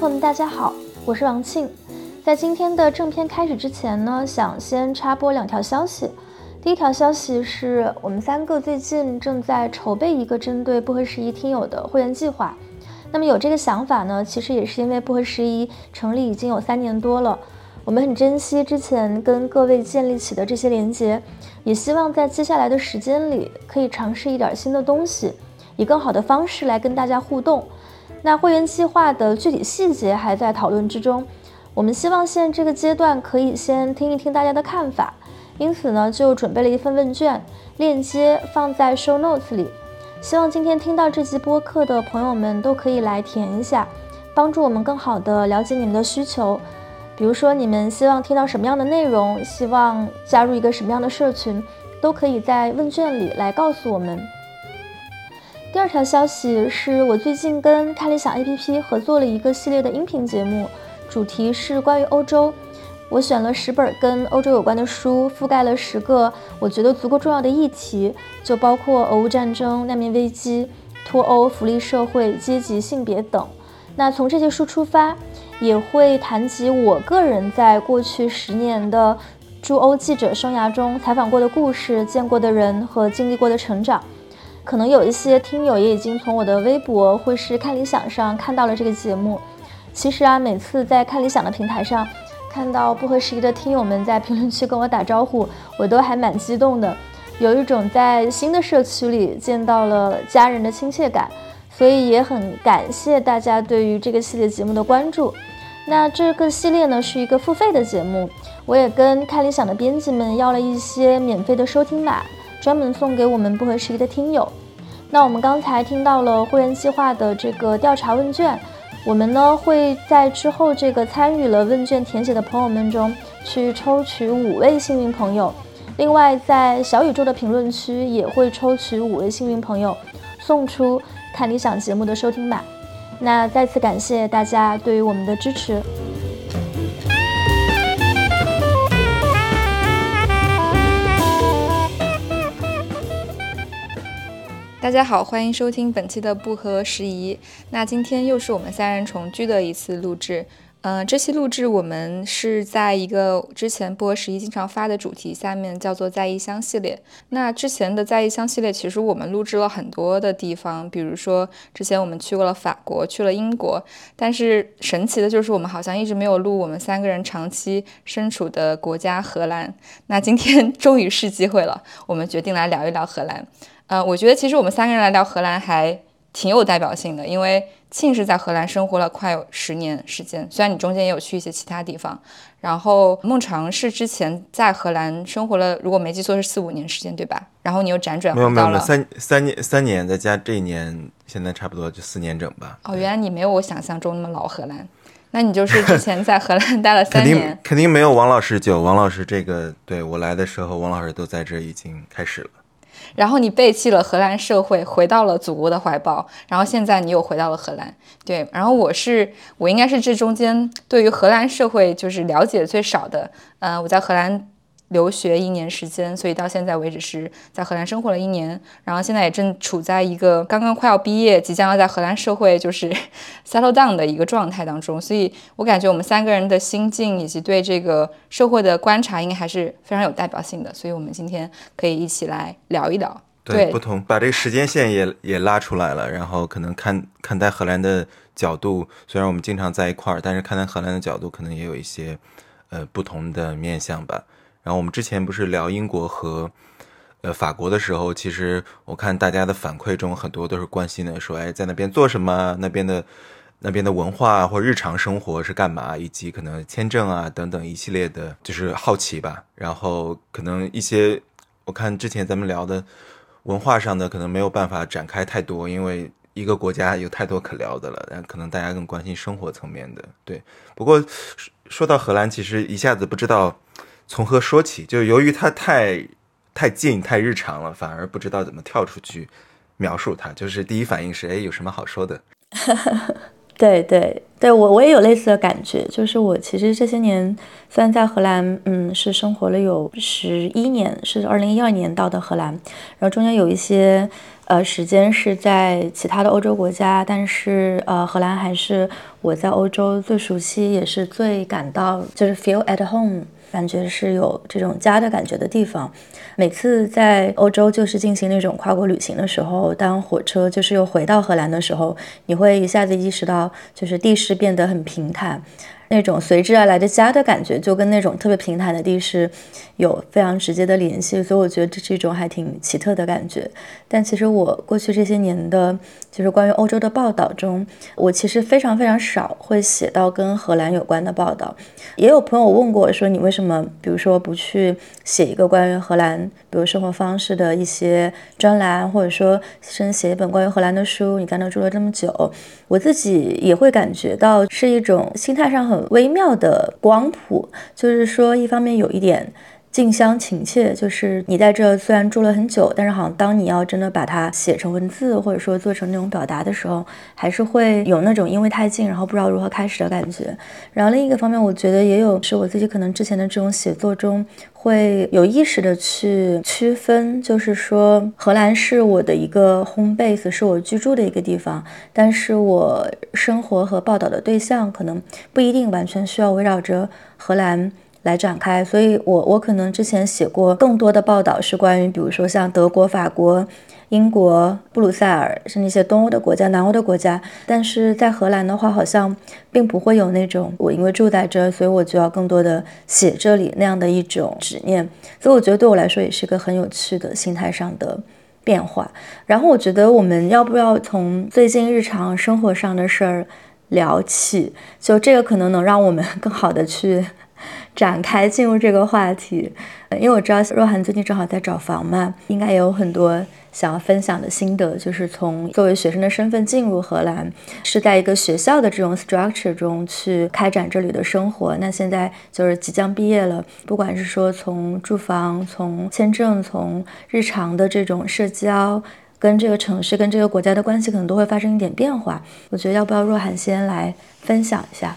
朋友们，大家好，我是王庆。在今天的正片开始之前呢，想先插播两条消息。第一条消息是我们三个最近正在筹备一个针对不合时宜听友的会员计划。那么有这个想法呢，其实也是因为不合时宜成立已经有三年多了，我们很珍惜之前跟各位建立起的这些连接，也希望在接下来的时间里可以尝试一点新的东西，以更好的方式来跟大家互动。那会员计划的具体细节还在讨论之中，我们希望现在这个阶段可以先听一听大家的看法。因此呢，就准备了一份问卷，链接放在 show notes 里。希望今天听到这集播客的朋友们都可以来填一下，帮助我们更好的了解你们的需求。比如说，你们希望听到什么样的内容，希望加入一个什么样的社群，都可以在问卷里来告诉我们。第二条消息是我最近跟看理想 APP 合作了一个系列的音频节目，主题是关于欧洲。我选了十本跟欧洲有关的书，覆盖了十个我觉得足够重要的议题，就包括俄乌战争、难民危机、脱欧、福利社会、阶级、性别等。那从这些书出发，也会谈及我个人在过去十年的驻欧记者生涯中采访过的故事、见过的人和经历过的成长。可能有一些听友也已经从我的微博或是看理想上看到了这个节目。其实啊，每次在看理想的平台上。看到不合时宜的听友们在评论区跟我打招呼，我都还蛮激动的，有一种在新的社区里见到了家人的亲切感，所以也很感谢大家对于这个系列节目的关注。那这个系列呢是一个付费的节目，我也跟看理想的编辑们要了一些免费的收听码，专门送给我们不合时宜的听友。那我们刚才听到了会员计划的这个调查问卷。我们呢会在之后这个参与了问卷填写的朋友们中去抽取五位幸运朋友，另外在小宇宙的评论区也会抽取五位幸运朋友，送出看理想节目的收听码。那再次感谢大家对于我们的支持。大家好，欢迎收听本期的不合时宜。那今天又是我们三人重聚的一次录制。嗯，这期录制我们是在一个之前不合时宜经常发的主题下面，叫做在异乡系列。那之前的在异乡系列，其实我们录制了很多的地方，比如说之前我们去过了法国，去了英国。但是神奇的就是我们好像一直没有录我们三个人长期身处的国家荷兰。那今天 终于是机会了，我们决定来聊一聊荷兰。呃，我觉得其实我们三个人来聊荷兰还挺有代表性的，因为庆是在荷兰生活了快有十年时间，虽然你中间也有去一些其他地方。然后孟尝是之前在荷兰生活了，如果没记错是四五年时间，对吧？然后你又辗转没有没有三三年三年再加这一年，现在差不多就四年整吧。哦，原来你没有我想象中那么老荷兰，那你就是之前在荷兰 待了三年，肯定肯定没有王老师久。王老师这个对我来的时候，王老师都在这已经开始了。然后你背弃了荷兰社会，回到了祖国的怀抱。然后现在你又回到了荷兰，对。然后我是，我应该是这中间对于荷兰社会就是了解最少的。嗯，我在荷兰。留学一年时间，所以到现在为止是在荷兰生活了一年，然后现在也正处在一个刚刚快要毕业，即将要在荷兰社会就是 settle down 的一个状态当中，所以我感觉我们三个人的心境以及对这个社会的观察应该还是非常有代表性的，所以我们今天可以一起来聊一聊。对，不同把这个时间线也也拉出来了，然后可能看看待荷兰的角度，虽然我们经常在一块儿，但是看待荷兰的角度可能也有一些呃不同的面向吧。然后我们之前不是聊英国和，呃法国的时候，其实我看大家的反馈中很多都是关心的，说哎在那边做什么，那边的那边的文化或日常生活是干嘛，以及可能签证啊等等一系列的，就是好奇吧。然后可能一些我看之前咱们聊的文化上的可能没有办法展开太多，因为一个国家有太多可聊的了。但可能大家更关心生活层面的。对，不过说到荷兰，其实一下子不知道。从何说起？就由于它太太近、太日常了，反而不知道怎么跳出去描述它。就是第一反应是，哎，有什么好说的？对对对，我我也有类似的感觉。就是我其实这些年虽然在荷兰，嗯，是生活了有十一年，是二零一二年到的荷兰，然后中间有一些呃时间是在其他的欧洲国家，但是呃荷兰还是我在欧洲最熟悉，也是最感到就是 feel at home。感觉是有这种家的感觉的地方。每次在欧洲就是进行那种跨国旅行的时候，当火车就是又回到荷兰的时候，你会一下子意识到，就是地势变得很平坦。那种随之而来的家的感觉，就跟那种特别平坦的地势有非常直接的联系，所以我觉得这是一种还挺奇特的感觉。但其实我过去这些年的，就是关于欧洲的报道中，我其实非常非常少会写到跟荷兰有关的报道。也有朋友问过说，你为什么，比如说不去写一个关于荷兰，比如生活方式的一些专栏，或者说甚至写一本关于荷兰的书？你在那住了这么久，我自己也会感觉到是一种心态上很。微妙的光谱，就是说，一方面有一点近乡情怯，就是你在这虽然住了很久，但是好像当你要真的把它写成文字，或者说做成那种表达的时候，还是会有那种因为太近，然后不知道如何开始的感觉。然后另一个方面，我觉得也有是我自己可能之前的这种写作中会有意识的去区分，就是说，荷兰是我的一个 home base，是我居住的一个地方，但是我生活和报道的对象可能不一定完全需要围绕着荷兰。来展开，所以我我可能之前写过更多的报道是关于，比如说像德国、法国、英国、布鲁塞尔，是那些东欧的国家、南欧的国家。但是在荷兰的话，好像并不会有那种我因为住在这，所以我就要更多的写这里那样的一种执念。所以我觉得对我来说也是一个很有趣的心态上的变化。然后我觉得我们要不要从最近日常生活上的事儿聊起？就这个可能能让我们更好的去。展开进入这个话题，因为我知道若涵最近正好在找房嘛，应该也有很多想要分享的心得。就是从作为学生的身份进入荷兰，是在一个学校的这种 structure 中去开展这里的生活。那现在就是即将毕业了，不管是说从住房、从签证、从日常的这种社交，跟这个城市、跟这个国家的关系，可能都会发生一点变化。我觉得要不要若涵先来分享一下？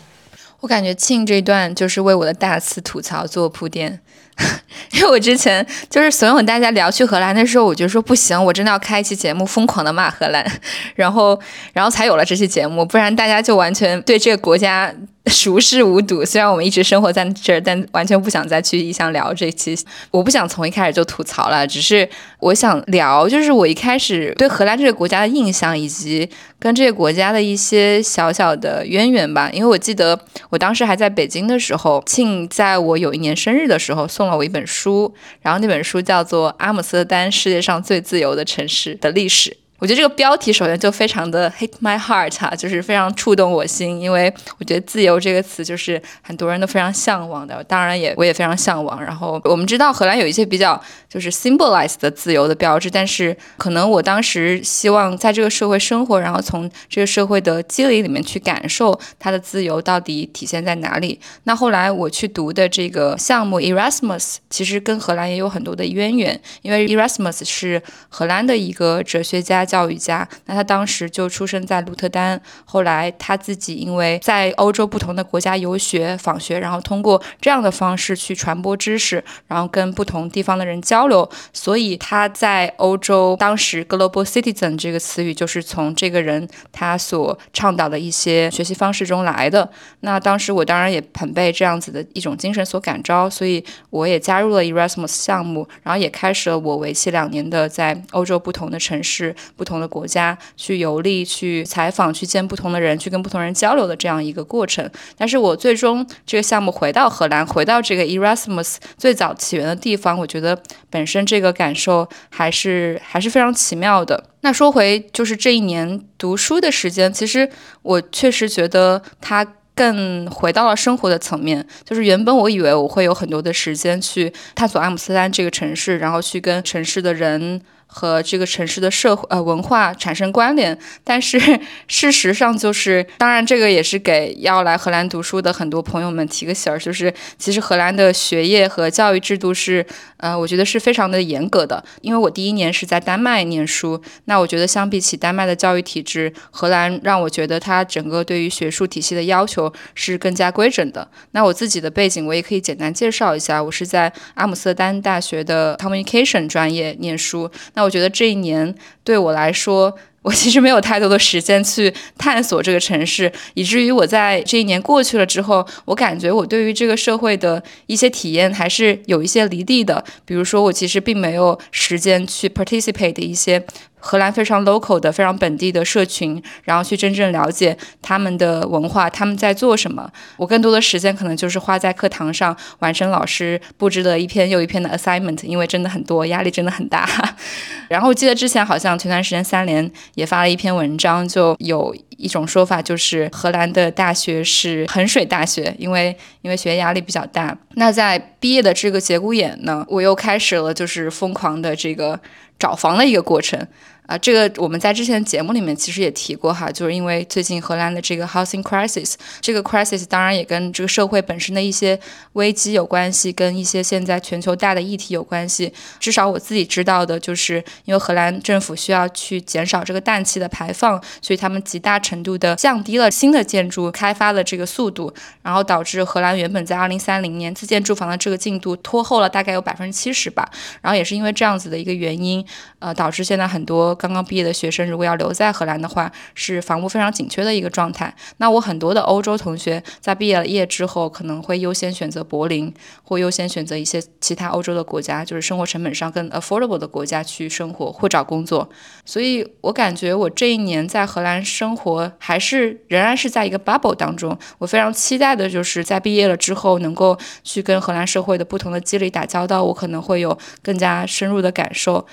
我感觉庆这段就是为我的大肆吐槽做铺垫，因为我之前就是怂恿大家聊去荷兰的时候，我就说不行，我真的要开一期节目疯狂的骂荷兰，然后然后才有了这期节目，不然大家就完全对这个国家。熟视无睹，虽然我们一直生活在这儿，但完全不想再去意想聊这期。我不想从一开始就吐槽了，只是我想聊，就是我一开始对荷兰这个国家的印象，以及跟这个国家的一些小小的渊源吧。因为我记得我当时还在北京的时候，庆在我有一年生日的时候送了我一本书，然后那本书叫做《阿姆斯特丹：世界上最自由的城市的历史》。我觉得这个标题首先就非常的 hit my heart 哈，就是非常触动我心，因为我觉得自由这个词就是很多人都非常向往的，当然也我也非常向往。然后我们知道荷兰有一些比较就是 symbolize 的自由的标志，但是可能我当时希望在这个社会生活，然后从这个社会的积累里面去感受它的自由到底体现在哪里。那后来我去读的这个项目 Erasmus，其实跟荷兰也有很多的渊源，因为 Erasmus 是荷兰的一个哲学家。教育家，那他当时就出生在鹿特丹，后来他自己因为在欧洲不同的国家游学访学，然后通过这样的方式去传播知识，然后跟不同地方的人交流，所以他在欧洲当时 global citizen 这个词语就是从这个人他所倡导的一些学习方式中来的。那当时我当然也很被这样子的一种精神所感召，所以我也加入了 Erasmus 项目，然后也开始了我为期两年的在欧洲不同的城市。不同的国家去游历、去采访、去见不同的人、去跟不同人交流的这样一个过程。但是我最终这个项目回到荷兰，回到这个 Erasmus 最早起源的地方，我觉得本身这个感受还是还是非常奇妙的。那说回就是这一年读书的时间，其实我确实觉得它更回到了生活的层面。就是原本我以为我会有很多的时间去探索阿姆斯特丹这个城市，然后去跟城市的人。和这个城市的社会呃文化产生关联，但是 事实上就是，当然这个也是给要来荷兰读书的很多朋友们提个醒儿，就是其实荷兰的学业和教育制度是，呃，我觉得是非常的严格的。因为我第一年是在丹麦念书，那我觉得相比起丹麦的教育体制，荷兰让我觉得它整个对于学术体系的要求是更加规整的。那我自己的背景我也可以简单介绍一下，我是在阿姆斯特丹大学的 communication 专业念书，那。我觉得这一年对我来说。我其实没有太多的时间去探索这个城市，以至于我在这一年过去了之后，我感觉我对于这个社会的一些体验还是有一些离地的。比如说，我其实并没有时间去 participate 的一些。荷兰非常 local 的、非常本地的社群，然后去真正了解他们的文化，他们在做什么。我更多的时间可能就是花在课堂上，完成老师布置的一篇又一篇的 assignment，因为真的很多，压力真的很大。然后记得之前好像前段时间三联也发了一篇文章，就有一种说法，就是荷兰的大学是衡水大学，因为因为学业压力比较大。那在毕业的这个节骨眼呢，我又开始了就是疯狂的这个找房的一个过程。啊，这个我们在之前节目里面其实也提过哈，就是因为最近荷兰的这个 housing crisis，这个 crisis 当然也跟这个社会本身的一些危机有关系，跟一些现在全球大的议题有关系。至少我自己知道的就是，因为荷兰政府需要去减少这个氮气的排放，所以他们极大程度的降低了新的建筑开发的这个速度，然后导致荷兰原本在二零三零年自建住房的这个进度拖后了大概有百分之七十吧。然后也是因为这样子的一个原因，呃，导致现在很多。刚刚毕业的学生，如果要留在荷兰的话，是房屋非常紧缺的一个状态。那我很多的欧洲同学在毕业了业之后，可能会优先选择柏林，或优先选择一些其他欧洲的国家，就是生活成本上更 affordable 的国家去生活或找工作。所以我感觉我这一年在荷兰生活，还是仍然是在一个 bubble 当中。我非常期待的就是在毕业了之后，能够去跟荷兰社会的不同的机理打交道，我可能会有更加深入的感受。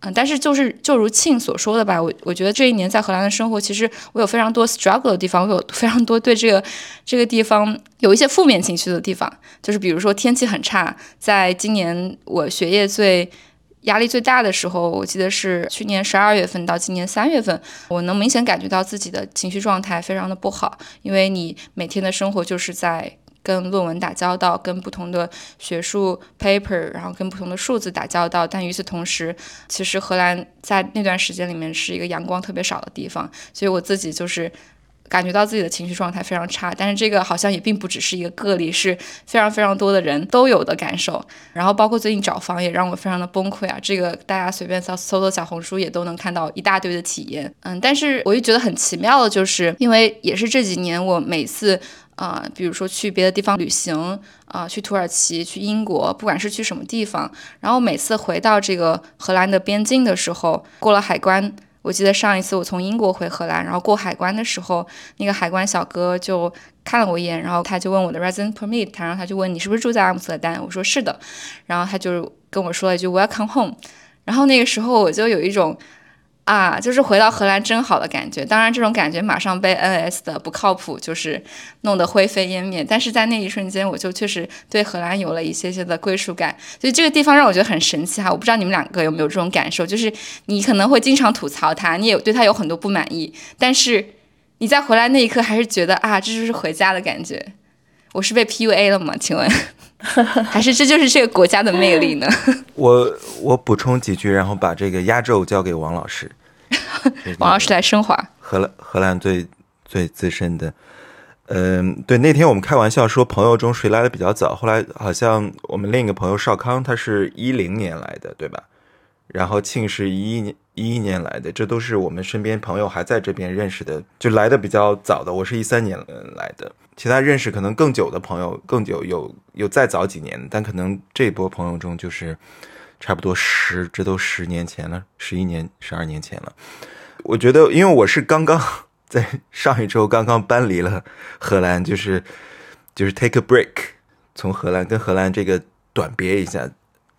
嗯，但是就是就如庆所说的吧，我我觉得这一年在荷兰的生活，其实我有非常多 struggle 的地方，我有非常多对这个这个地方有一些负面情绪的地方，就是比如说天气很差，在今年我学业最压力最大的时候，我记得是去年十二月份到今年三月份，我能明显感觉到自己的情绪状态非常的不好，因为你每天的生活就是在。跟论文打交道，跟不同的学术 paper，然后跟不同的数字打交道。但与此同时，其实荷兰在那段时间里面是一个阳光特别少的地方，所以我自己就是感觉到自己的情绪状态非常差。但是这个好像也并不只是一个个例，是非常非常多的人都有的感受。然后包括最近找房也让我非常的崩溃啊！这个大家随便搜搜搜小红书也都能看到一大堆的体验。嗯，但是我就觉得很奇妙的就是，因为也是这几年我每次。啊，比如说去别的地方旅行啊，去土耳其、去英国，不管是去什么地方，然后每次回到这个荷兰的边境的时候，过了海关，我记得上一次我从英国回荷兰，然后过海关的时候，那个海关小哥就看了我一眼，然后他就问我的 resident permit，然后他就问你是不是住在阿姆斯特丹，我说是的，然后他就跟我说了一句 welcome home，然后那个时候我就有一种。啊，就是回到荷兰真好的感觉。当然，这种感觉马上被 NS 的不靠谱就是弄得灰飞烟灭。但是在那一瞬间，我就确实对荷兰有了一些些的归属感。所以这个地方让我觉得很神奇哈。我不知道你们两个有没有这种感受，就是你可能会经常吐槽它，你也对它有很多不满意，但是你在回来那一刻还是觉得啊，这就是回家的感觉。我是被 PUA 了吗？请问，还是这就是这个国家的魅力呢？我我补充几句，然后把这个压轴交给王老师。王老师来升华。荷兰荷兰最最资深的，嗯，对，那天我们开玩笑说朋友中谁来的比较早，后来好像我们另一个朋友少康，他是一零年来的，对吧？然后庆是一一年一一年来的，这都是我们身边朋友还在这边认识的，就来的比较早的。我是一三年来的，其他认识可能更久的朋友更久，有有再早几年，但可能这波朋友中就是。差不多十，这都十年前了，十一年、十二年前了。我觉得，因为我是刚刚 在上一周刚刚搬离了荷兰，就是就是 take a break，从荷兰跟荷兰这个短别一下。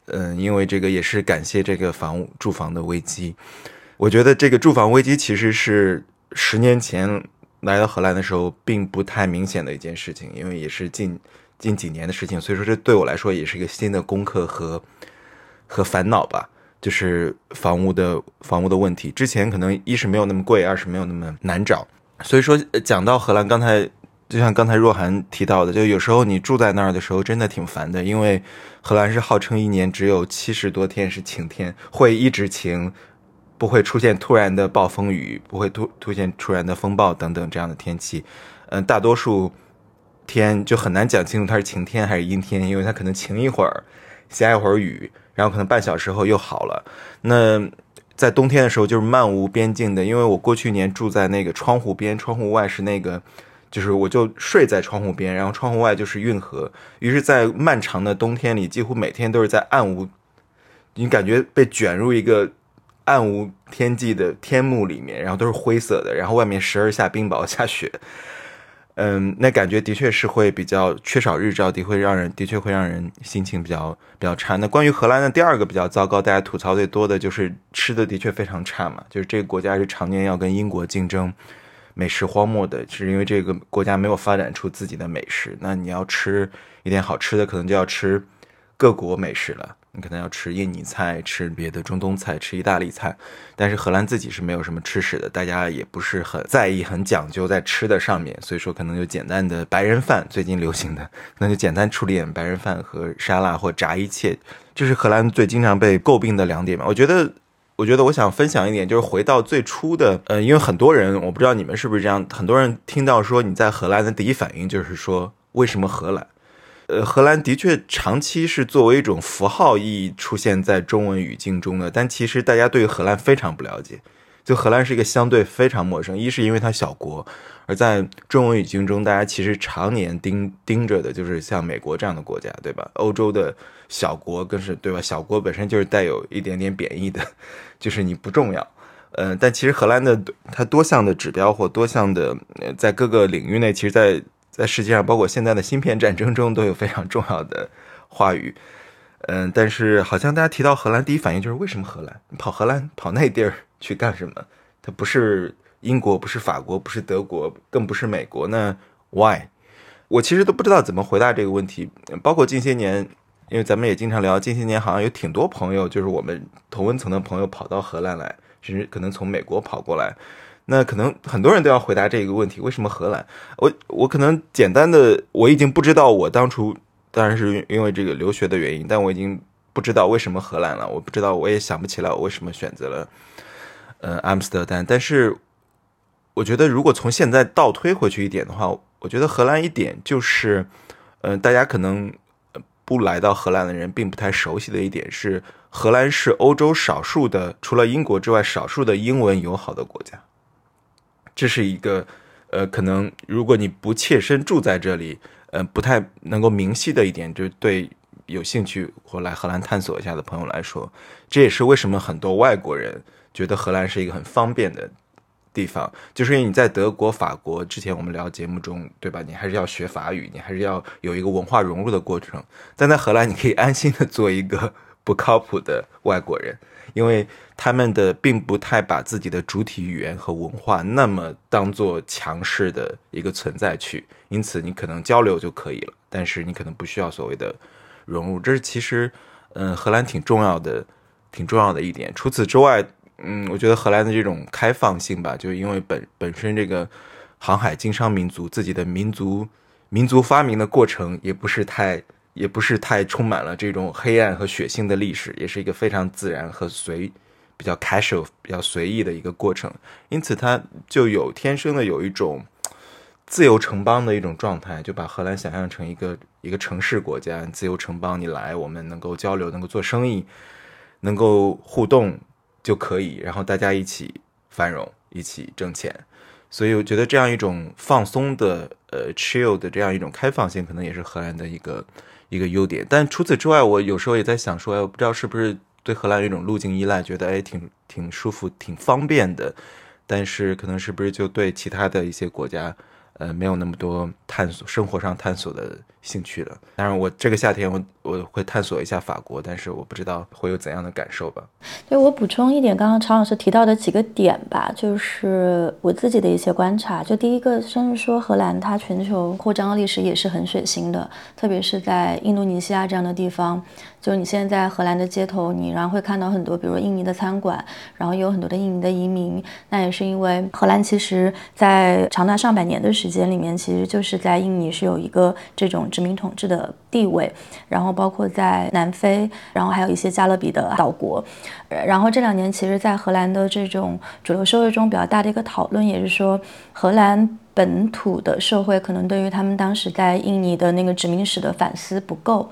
嗯，因为这个也是感谢这个房屋住房的危机。我觉得这个住房危机其实是十年前来到荷兰的时候并不太明显的一件事情，因为也是近近几年的事情，所以说这对我来说也是一个新的功课和。和烦恼吧，就是房屋的房屋的问题。之前可能一是没有那么贵，二是没有那么难找。所以说，讲到荷兰，刚才就像刚才若涵提到的，就有时候你住在那儿的时候，真的挺烦的，因为荷兰是号称一年只有七十多天是晴天，会一直晴，不会出现突然的暴风雨，不会突出现突然的风暴等等这样的天气。嗯，大多数天就很难讲清楚它是晴天还是阴天，因为它可能晴一会儿，下一会儿雨。然后可能半小时后又好了。那在冬天的时候就是漫无边境的，因为我过去年住在那个窗户边，窗户外是那个，就是我就睡在窗户边，然后窗户外就是运河，于是，在漫长的冬天里，几乎每天都是在暗无，你感觉被卷入一个暗无天际的天幕里面，然后都是灰色的，然后外面时而下冰雹下雪。嗯，那感觉的确是会比较缺少日照，的会让人的确会让人心情比较比较差。那关于荷兰的第二个比较糟糕，大家吐槽最多的就是吃的的确非常差嘛，就是这个国家是常年要跟英国竞争美食荒漠的，是因为这个国家没有发展出自己的美食。那你要吃一点好吃的，可能就要吃各国美食了。你可能要吃印尼菜，吃别的中东菜，吃意大利菜，但是荷兰自己是没有什么吃食的，大家也不是很在意、很讲究在吃的上面，所以说可能就简单的白人饭，最近流行的，那就简单处理点白人饭和沙拉或炸一切，这是荷兰最经常被诟病的两点嘛。我觉得，我觉得我想分享一点，就是回到最初的，呃，因为很多人，我不知道你们是不是这样，很多人听到说你在荷兰的第一反应就是说，为什么荷兰？呃，荷兰的确长期是作为一种符号意义出现在中文语境中的，但其实大家对荷兰非常不了解。就荷兰是一个相对非常陌生，一是因为它小国，而在中文语境中，大家其实常年盯盯着的就是像美国这样的国家，对吧？欧洲的小国更是对吧？小国本身就是带有一点点贬义的，就是你不重要。呃，但其实荷兰的它多项的指标或多项的在各个领域内，其实，在在世界上，包括现在的芯片战争中，都有非常重要的话语。嗯，但是好像大家提到荷兰，第一反应就是为什么荷兰？跑荷兰跑那地儿去干什么？它不是英国，不是法国，不是德国，更不是美国。那 why？我其实都不知道怎么回答这个问题。包括近些年，因为咱们也经常聊，近些年好像有挺多朋友，就是我们同温层的朋友跑到荷兰来，甚至可能从美国跑过来。那可能很多人都要回答这个问题：为什么荷兰？我我可能简单的，我已经不知道我当初当然是因为这个留学的原因，但我已经不知道为什么荷兰了。我不知道，我也想不起来我为什么选择了呃阿姆斯特丹。但是我觉得，如果从现在倒推回去一点的话，我觉得荷兰一点就是，嗯，大家可能不来到荷兰的人并不太熟悉的一点是，荷兰是欧洲少数的，除了英国之外，少数的英文友好的国家。这是一个，呃，可能如果你不切身住在这里，呃，不太能够明晰的一点，就是对有兴趣或来荷兰探索一下的朋友来说，这也是为什么很多外国人觉得荷兰是一个很方便的地方，就是因为你在德国、法国之前我们聊节目中，对吧？你还是要学法语，你还是要有一个文化融入的过程，但在荷兰你可以安心的做一个不靠谱的外国人。因为他们的并不太把自己的主体语言和文化那么当做强势的一个存在去，因此你可能交流就可以了，但是你可能不需要所谓的融入。这是其实，嗯，荷兰挺重要的、挺重要的一点。除此之外，嗯，我觉得荷兰的这种开放性吧，就因为本本身这个航海经商民族自己的民族民族发明的过程也不是太。也不是太充满了这种黑暗和血腥的历史，也是一个非常自然和随比较 casual、比较随意的一个过程。因此，它就有天生的有一种自由城邦的一种状态，就把荷兰想象成一个一个城市国家，自由城邦。你来，我们能够交流，能够做生意，能够互动就可以，然后大家一起繁荣，一起挣钱。所以，我觉得这样一种放松的、呃 chill 的这样一种开放性，可能也是荷兰的一个。一个优点，但除此之外，我有时候也在想说，哎，不知道是不是对荷兰有一种路径依赖，觉得哎挺挺舒服、挺方便的，但是可能是不是就对其他的一些国家，呃，没有那么多探索生活上探索的兴趣的。当然，我这个夏天我我会探索一下法国，但是我不知道会有怎样的感受吧。对我补充一点，刚刚常老师提到的几个点吧，就是我自己的一些观察。就第一个，甚至说荷兰它全球扩张的历史也是很血腥的，特别是在印度尼西亚这样的地方。就你现在在荷兰的街头，你然后会看到很多，比如印尼的餐馆，然后有很多的印尼的移民。那也是因为荷兰其实在长达上百年的时间里面，其实就是在印尼是有一个这种殖民统治的地位，然后包括在南非，然后还有一些加勒比的岛国。然后这两年，其实，在荷兰的这种主流社会中，比较大的一个讨论也是说，荷兰本土的社会可能对于他们当时在印尼的那个殖民史的反思不够。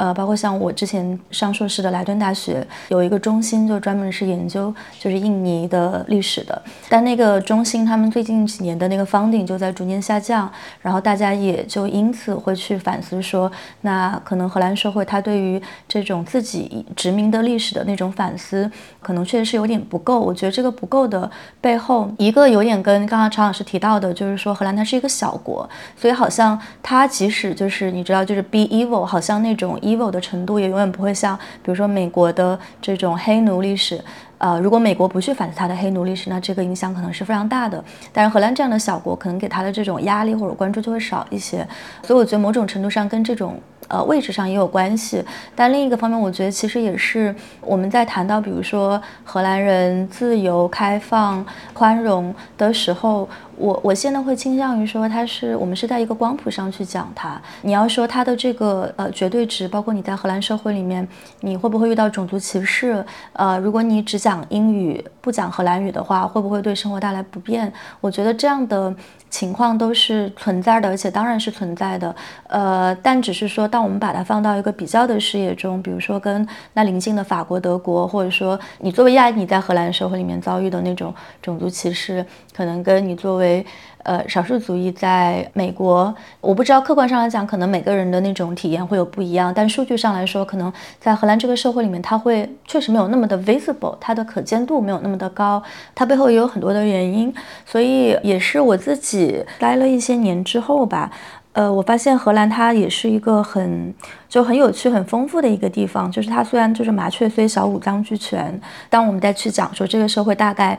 呃，包括像我之前上硕士的莱顿大学有一个中心，就专门是研究就是印尼的历史的。但那个中心他们最近几年的那个 funding 就在逐年下降，然后大家也就因此会去反思说，那可能荷兰社会它对于这种自己殖民的历史的那种反思，可能确实是有点不够。我觉得这个不够的背后，一个有点跟刚刚常老师提到的，就是说荷兰它是一个小国，所以好像它即使就是你知道就是 be evil，好像那种。Evil 的程度也永远不会像，比如说美国的这种黑奴历史，呃，如果美国不去反思它的黑奴历史，那这个影响可能是非常大的。但是荷兰这样的小国，可能给他的这种压力或者关注就会少一些。所以我觉得某种程度上跟这种呃位置上也有关系。但另一个方面，我觉得其实也是我们在谈到比如说荷兰人自由、开放、宽容的时候。我我现在会倾向于说，它是我们是在一个光谱上去讲它。你要说它的这个呃绝对值，包括你在荷兰社会里面，你会不会遇到种族歧视？呃，如果你只讲英语不讲荷兰语的话，会不会对生活带来不便？我觉得这样的。情况都是存在的，而且当然是存在的，呃，但只是说，当我们把它放到一个比较的视野中，比如说跟那邻近的法国、德国，或者说你作为亚裔你在荷兰社会里面遭遇的那种种族歧视，可能跟你作为。呃，少数族裔在美国，我不知道客观上来讲，可能每个人的那种体验会有不一样，但数据上来说，可能在荷兰这个社会里面，它会确实没有那么的 visible，它的可见度没有那么的高，它背后也有很多的原因，所以也是我自己待了一些年之后吧，呃，我发现荷兰它也是一个很就很有趣、很丰富的一个地方，就是它虽然就是麻雀虽小五脏俱全，当我们再去讲说这个社会大概。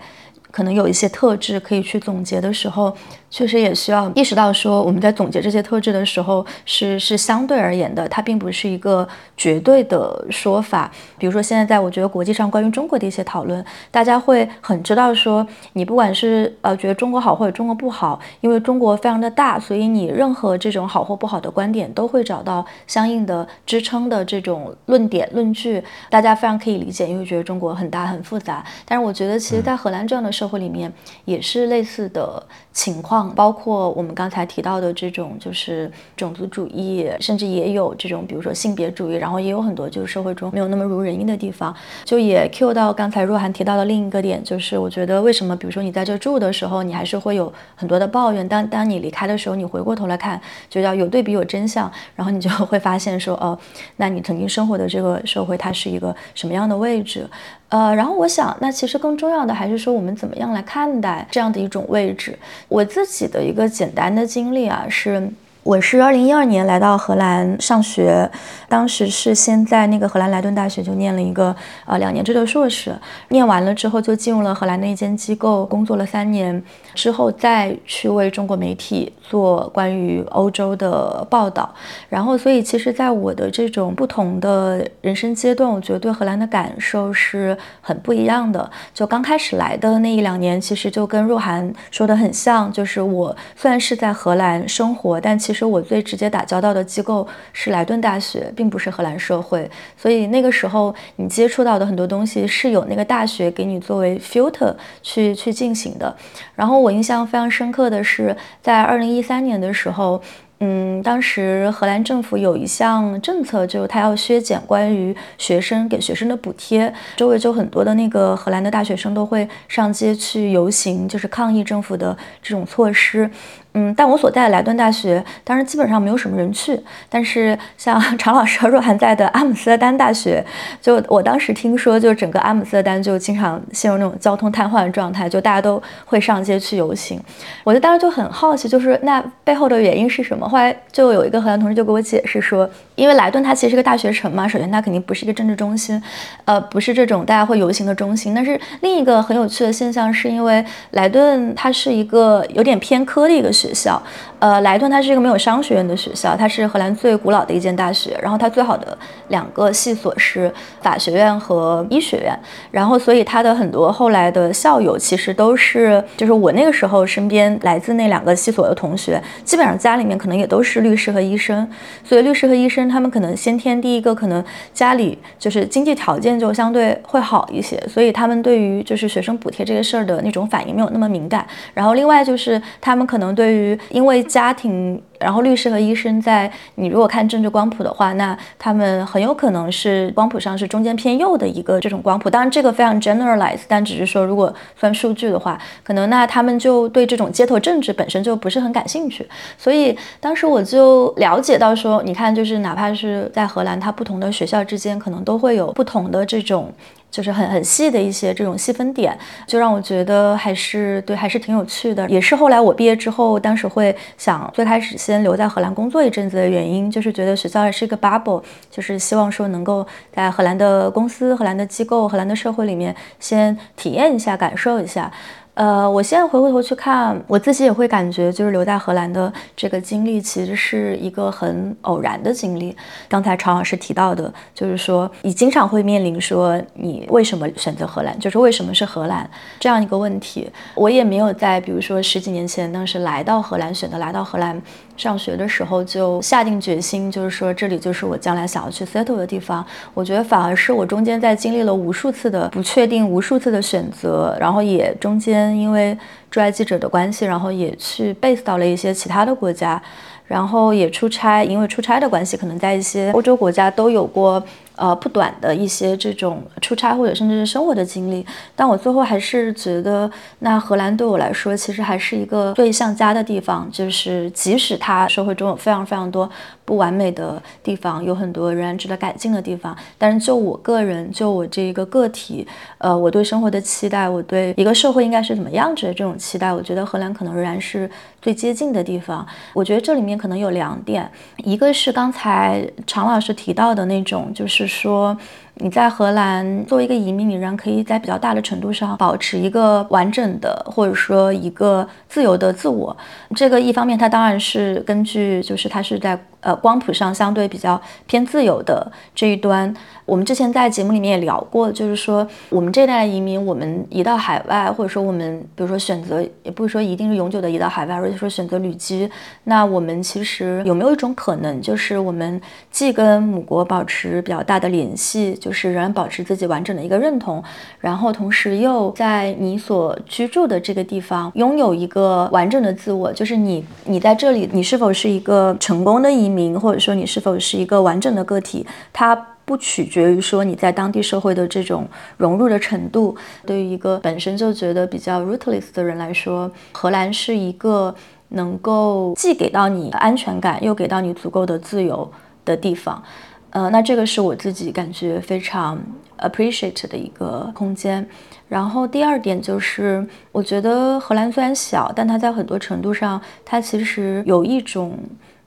可能有一些特质可以去总结的时候。确实也需要意识到，说我们在总结这些特质的时候，是是相对而言的，它并不是一个绝对的说法。比如说，现在在我觉得国际上关于中国的一些讨论，大家会很知道说，你不管是呃觉得中国好或者中国不好，因为中国非常的大，所以你任何这种好或不好的观点都会找到相应的支撑的这种论点论据，大家非常可以理解，因为觉得中国很大很复杂。但是我觉得，其实，在荷兰这样的社会里面，也是类似的。情况包括我们刚才提到的这种，就是种族主义，甚至也有这种，比如说性别主义，然后也有很多就是社会中没有那么如人意的地方。就也 cue 到刚才若涵提到的另一个点，就是我觉得为什么，比如说你在这住的时候，你还是会有很多的抱怨，当当你离开的时候，你回过头来看，就要有对比有真相，然后你就 会发现说，哦，那你曾经生活的这个社会它是一个什么样的位置？呃，然后我想，那其实更重要的还是说，我们怎么样来看待这样的一种位置。我自己的一个简单的经历啊，是。我是二零一二年来到荷兰上学，当时是先在那个荷兰莱顿大学就念了一个呃两年制的硕士，念完了之后就进入了荷兰的一间机构工作了三年，之后再去为中国媒体做关于欧洲的报道，然后所以其实在我的这种不同的人生阶段，我觉得对荷兰的感受是很不一样的。就刚开始来的那一两年，其实就跟若涵说的很像，就是我虽然是在荷兰生活，但其其实我最直接打交道的机构是莱顿大学，并不是荷兰社会，所以那个时候你接触到的很多东西是有那个大学给你作为 filter 去去进行的。然后我印象非常深刻的是，在二零一三年的时候。嗯，当时荷兰政府有一项政策，就是他要削减关于学生给学生的补贴，周围就很多的那个荷兰的大学生都会上街去游行，就是抗议政府的这种措施。嗯，但我所在的莱顿大学，当时基本上没有什么人去。但是像 常老师和若涵在的阿姆斯特丹大学，就我当时听说，就整个阿姆斯特丹就经常陷入那种交通瘫痪的状态，就大家都会上街去游行。我就当时就很好奇，就是那背后的原因是什么？后来就有一个荷兰同事就给我解释说，因为莱顿它其实是个大学城嘛，首先它肯定不是一个政治中心，呃，不是这种大家会游行的中心。但是另一个很有趣的现象，是因为莱顿它是一个有点偏科的一个学校。呃，莱顿它是一个没有商学院的学校，它是荷兰最古老的一间大学。然后它最好的两个系所是法学院和医学院。然后所以它的很多后来的校友其实都是，就是我那个时候身边来自那两个系所的同学，基本上家里面可能也都是律师和医生。所以律师和医生他们可能先天第一个可能家里就是经济条件就相对会好一些，所以他们对于就是学生补贴这个事儿的那种反应没有那么敏感。然后另外就是他们可能对于因为家庭然后律师和医生在你如果看政治光谱的话，那他们很有可能是光谱上是中间偏右的一个这种光谱。当然这个非常 generalize，但只是说如果算数据的话，可能那他们就对这种街头政治本身就不是很感兴趣。所以当时我就了解到说，你看就是哪怕是在荷兰，它不同的学校之间可能都会有不同的这种。就是很很细的一些这种细分点，就让我觉得还是对，还是挺有趣的。也是后来我毕业之后，当时会想最开始先留在荷兰工作一阵子的原因，就是觉得学校还是一个 bubble，就是希望说能够在荷兰的公司、荷兰的机构、荷兰的社会里面先体验一下、感受一下。呃，我现在回过头去看，我自己也会感觉，就是留在荷兰的这个经历，其实是一个很偶然的经历。刚才常老师提到的，就是说你经常会面临说，你为什么选择荷兰，就是为什么是荷兰这样一个问题。我也没有在，比如说十几年前，当时来到荷兰，选择来到荷兰。上学的时候就下定决心，就是说这里就是我将来想要去 settle 的地方。我觉得反而是我中间在经历了无数次的不确定、无数次的选择，然后也中间因为驻外记者的关系，然后也去 base 到了一些其他的国家，然后也出差，因为出差的关系，可能在一些欧洲国家都有过。呃，不短的一些这种出差或者甚至是生活的经历，但我最后还是觉得，那荷兰对我来说其实还是一个最像家的地方。就是即使它社会中有非常非常多不完美的地方，有很多仍然值得改进的地方，但是就我个人，就我这一个个体，呃，我对生活的期待，我对一个社会应该是怎么样子的这种期待，我觉得荷兰可能仍然是最接近的地方。我觉得这里面可能有两点，一个是刚才常老师提到的那种，就是。说你在荷兰作为一个移民，你仍然可以在比较大的程度上保持一个完整的，或者说一个自由的自我。这个一方面，它当然是根据，就是它是在。呃，光谱上相对比较偏自由的这一端，我们之前在节目里面也聊过，就是说我们这代移民，我们移到海外，或者说我们比如说选择，也不是说一定是永久的移到海外，而是说选择旅居，那我们其实有没有一种可能，就是我们既跟母国保持比较大的联系，就是仍然保持自己完整的一个认同，然后同时又在你所居住的这个地方拥有一个完整的自我，就是你你在这里，你是否是一个成功的移民，或者说你是否是一个完整的个体，它不取决于说你在当地社会的这种融入的程度。对于一个本身就觉得比较 rootless 的人来说，荷兰是一个能够既给到你安全感，又给到你足够的自由的地方。呃，那这个是我自己感觉非常 appreciate 的一个空间。然后第二点就是，我觉得荷兰虽然小，但它在很多程度上，它其实有一种。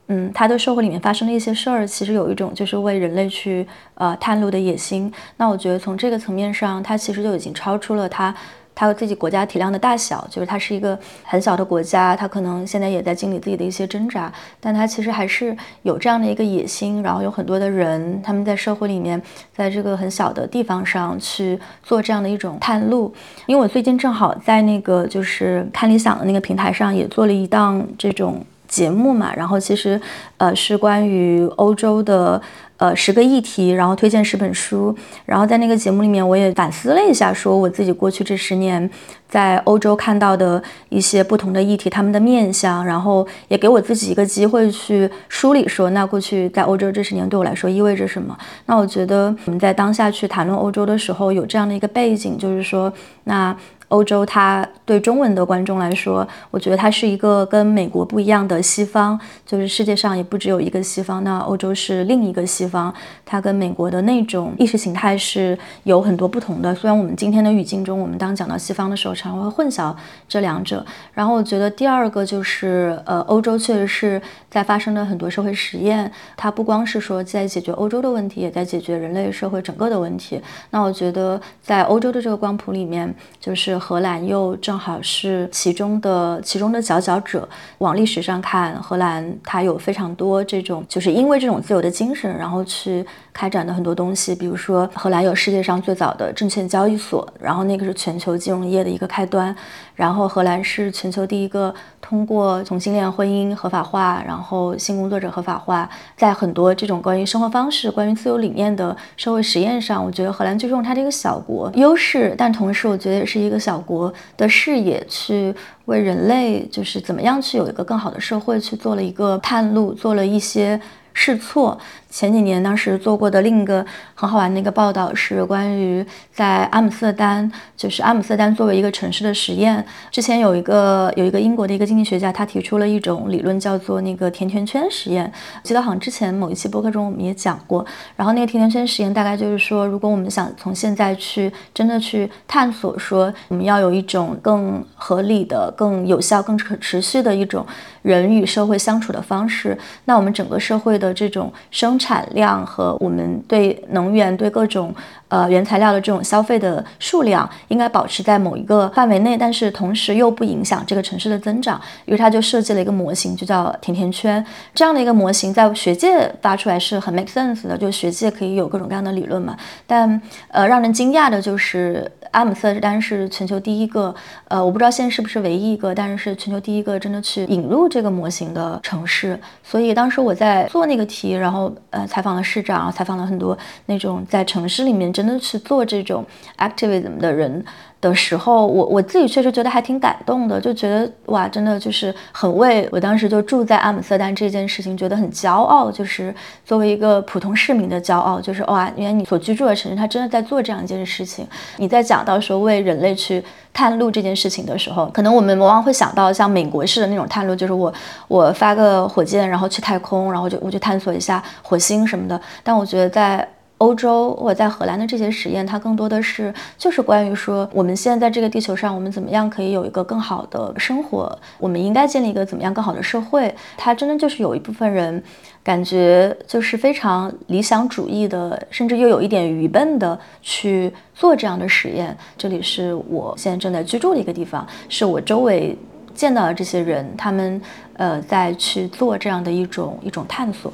嗯，他的社会里面发生的一些事儿，其实有一种就是为人类去呃探路的野心。那我觉得从这个层面上，他其实就已经超出了他他自己国家体量的大小，就是它是一个很小的国家，他可能现在也在经历自己的一些挣扎，但他其实还是有这样的一个野心。然后有很多的人，他们在社会里面，在这个很小的地方上去做这样的一种探路。因为我最近正好在那个就是看理想的那个平台上也做了一档这种。节目嘛，然后其实，呃，是关于欧洲的，呃，十个议题，然后推荐十本书，然后在那个节目里面，我也反思了一下，说我自己过去这十年在欧洲看到的一些不同的议题，他们的面相，然后也给我自己一个机会去梳理，说那过去在欧洲这十年对我来说意味着什么？那我觉得我们在当下去谈论欧洲的时候，有这样的一个背景，就是说那。欧洲，它对中文的观众来说，我觉得它是一个跟美国不一样的西方，就是世界上也不只有一个西方，那欧洲是另一个西方，它跟美国的那种意识形态是有很多不同的。虽然我们今天的语境中，我们当讲到西方的时候，常常会混淆这两者。然后我觉得第二个就是，呃，欧洲确实是在发生的很多社会实验，它不光是说在解决欧洲的问题，也在解决人类社会整个的问题。那我觉得在欧洲的这个光谱里面，就是。荷兰又正好是其中的其中的佼佼者。往历史上看，荷兰它有非常多这种，就是因为这种自由的精神，然后去开展的很多东西。比如说，荷兰有世界上最早的证券交易所，然后那个是全球金融业的一个开端。然后，荷兰是全球第一个通过同性恋婚姻合法化，然后性工作者合法化，在很多这种关于生活方式、关于自由理念的社会实验上，我觉得荷兰最重它这个小国优势，但同时我觉得也是一个。小国的视野去为人类，就是怎么样去有一个更好的社会，去做了一个探路，做了一些试错。前几年当时做过的另一个很好玩的一个报道是关于在阿姆斯特丹，就是阿姆斯特丹作为一个城市的实验。之前有一个有一个英国的一个经济学家，他提出了一种理论，叫做那个甜甜圈实验。记得好像之前某一期播客中我们也讲过。然后那个甜甜圈实验大概就是说，如果我们想从现在去真的去探索，说我们要有一种更合理的、更有效、更可持续的一种人与社会相处的方式，那我们整个社会的这种生产量和我们对能源、对各种呃原材料的这种消费的数量，应该保持在某一个范围内，但是同时又不影响这个城市的增长。于是他就设计了一个模型，就叫甜甜圈。这样的一个模型在学界发出来是很 make sense 的，就学界可以有各种各样的理论嘛。但呃，让人惊讶的就是阿姆斯特丹是全球第一个，呃，我不知道现在是不是唯一一个，但是是全球第一个真的去引入这个模型的城市。所以当时我在做那个题，然后。呃，采访了市长，采访了很多那种在城市里面真的去做这种 activism 的人的时候，我我自己确实觉得还挺感动的，就觉得哇，真的就是很为我当时就住在阿姆斯特丹这件事情觉得很骄傲，就是作为一个普通市民的骄傲，就是哇，原来你所居住的城市，它真的在做这样一件事情。你在讲到说为人类去。探路这件事情的时候，可能我们往往会想到像美国式的那种探路，就是我我发个火箭，然后去太空，然后就我就探索一下火星什么的。但我觉得在欧洲或在荷兰的这些实验，它更多的是就是关于说我们现在在这个地球上，我们怎么样可以有一个更好的生活，我们应该建立一个怎么样更好的社会。它真的就是有一部分人。感觉就是非常理想主义的，甚至又有一点愚笨的去做这样的实验。这里是我现在正在居住的一个地方，是我周围见到的这些人，他们呃在去做这样的一种一种探索。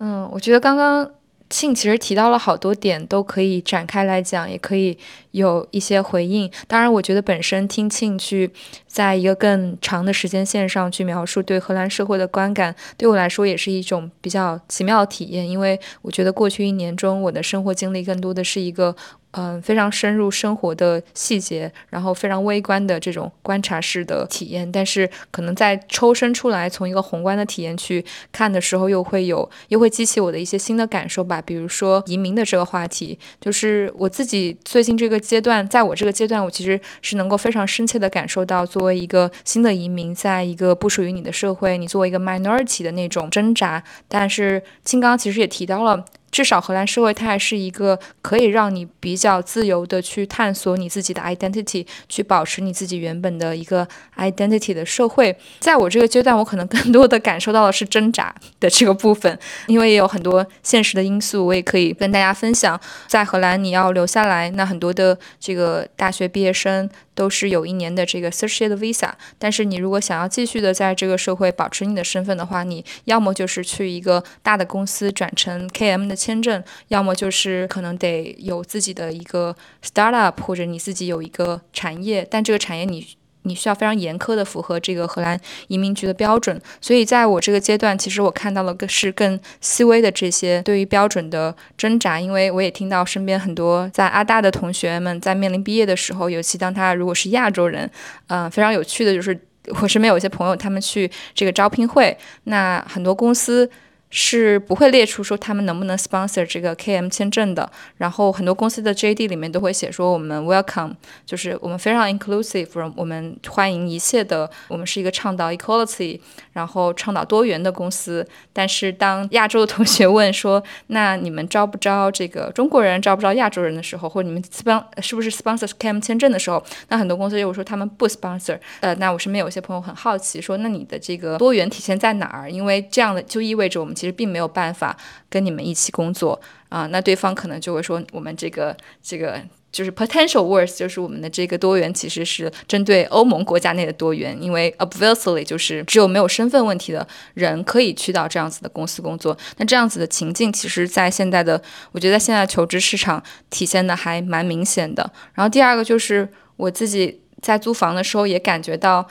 嗯，我觉得刚刚。庆其实提到了好多点，都可以展开来讲，也可以有一些回应。当然，我觉得本身听庆去在一个更长的时间线上去描述对荷兰社会的观感，对我来说也是一种比较奇妙的体验。因为我觉得过去一年中，我的生活经历更多的是一个。嗯，非常深入生活的细节，然后非常微观的这种观察式的体验，但是可能在抽身出来，从一个宏观的体验去看的时候，又会有又会激起我的一些新的感受吧。比如说移民的这个话题，就是我自己最近这个阶段，在我这个阶段，我其实是能够非常深切的感受到，作为一个新的移民，在一个不属于你的社会，你作为一个 minority 的那种挣扎。但是青刚其实也提到了。至少荷兰社会它还是一个可以让你比较自由的去探索你自己的 identity，去保持你自己原本的一个 identity 的社会。在我这个阶段，我可能更多的感受到的是挣扎的这个部分，因为也有很多现实的因素，我也可以跟大家分享。在荷兰，你要留下来，那很多的这个大学毕业生。都是有一年的这个 associate visa，但是你如果想要继续的在这个社会保持你的身份的话，你要么就是去一个大的公司转成 KM 的签证，要么就是可能得有自己的一个 startup，或者你自己有一个产业，但这个产业你。你需要非常严苛的符合这个荷兰移民局的标准，所以在我这个阶段，其实我看到了更是更细微的这些对于标准的挣扎，因为我也听到身边很多在阿大的同学们在面临毕业的时候，尤其当他如果是亚洲人，嗯，非常有趣的就是我身边有一些朋友，他们去这个招聘会，那很多公司。是不会列出说他们能不能 sponsor 这个 KM 签证的。然后很多公司的 JD 里面都会写说我们 welcome，就是我们非常 inclusive，我们欢迎一切的，我们是一个倡导 equality，然后倡导多元的公司。但是当亚洲的同学问说，那你们招不招这个中国人，招不招亚洲人的时候，或者你们 sponsor 是不是 sponsor KM 签证的时候，那很多公司又说他们不 sponsor。呃，那我身边有些朋友很好奇说，那你的这个多元体现在哪儿？因为这样的就意味着我们。其实并没有办法跟你们一起工作啊，那对方可能就会说，我们这个这个就是 potential worse，就是我们的这个多元其实是针对欧盟国家内的多元，因为 obviously 就是只有没有身份问题的人可以去到这样子的公司工作。那这样子的情境，其实在现在的我觉得现在求职市场体现的还蛮明显的。然后第二个就是我自己在租房的时候也感觉到。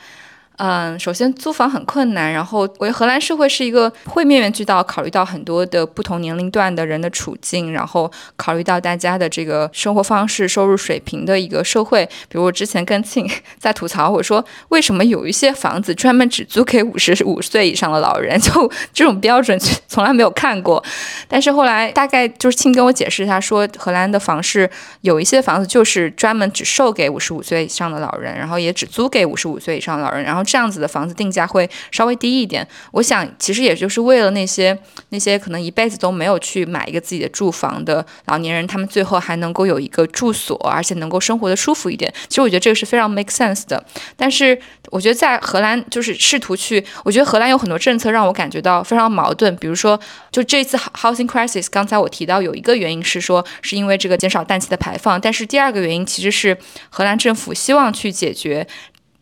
嗯，首先租房很困难，然后我觉得荷兰社会是一个会面面俱到，考虑到很多的不同年龄段的人的处境，然后考虑到大家的这个生活方式、收入水平的一个社会。比如我之前跟庆 在吐槽，我说为什么有一些房子专门只租给五十五岁以上的老人，就这种标准从来没有看过。但是后来大概就是庆跟我解释，他说荷兰的房市有一些房子就是专门只售给五十五岁以上的老人，然后也只租给五十五岁以上的老人，然后。这样子的房子定价会稍微低一点，我想其实也就是为了那些那些可能一辈子都没有去买一个自己的住房的老年人，他们最后还能够有一个住所，而且能够生活的舒服一点。其实我觉得这个是非常 make sense 的。但是我觉得在荷兰就是试图去，我觉得荷兰有很多政策让我感觉到非常矛盾。比如说，就这次 housing crisis，刚才我提到有一个原因是说是因为这个减少氮气的排放，但是第二个原因其实是荷兰政府希望去解决。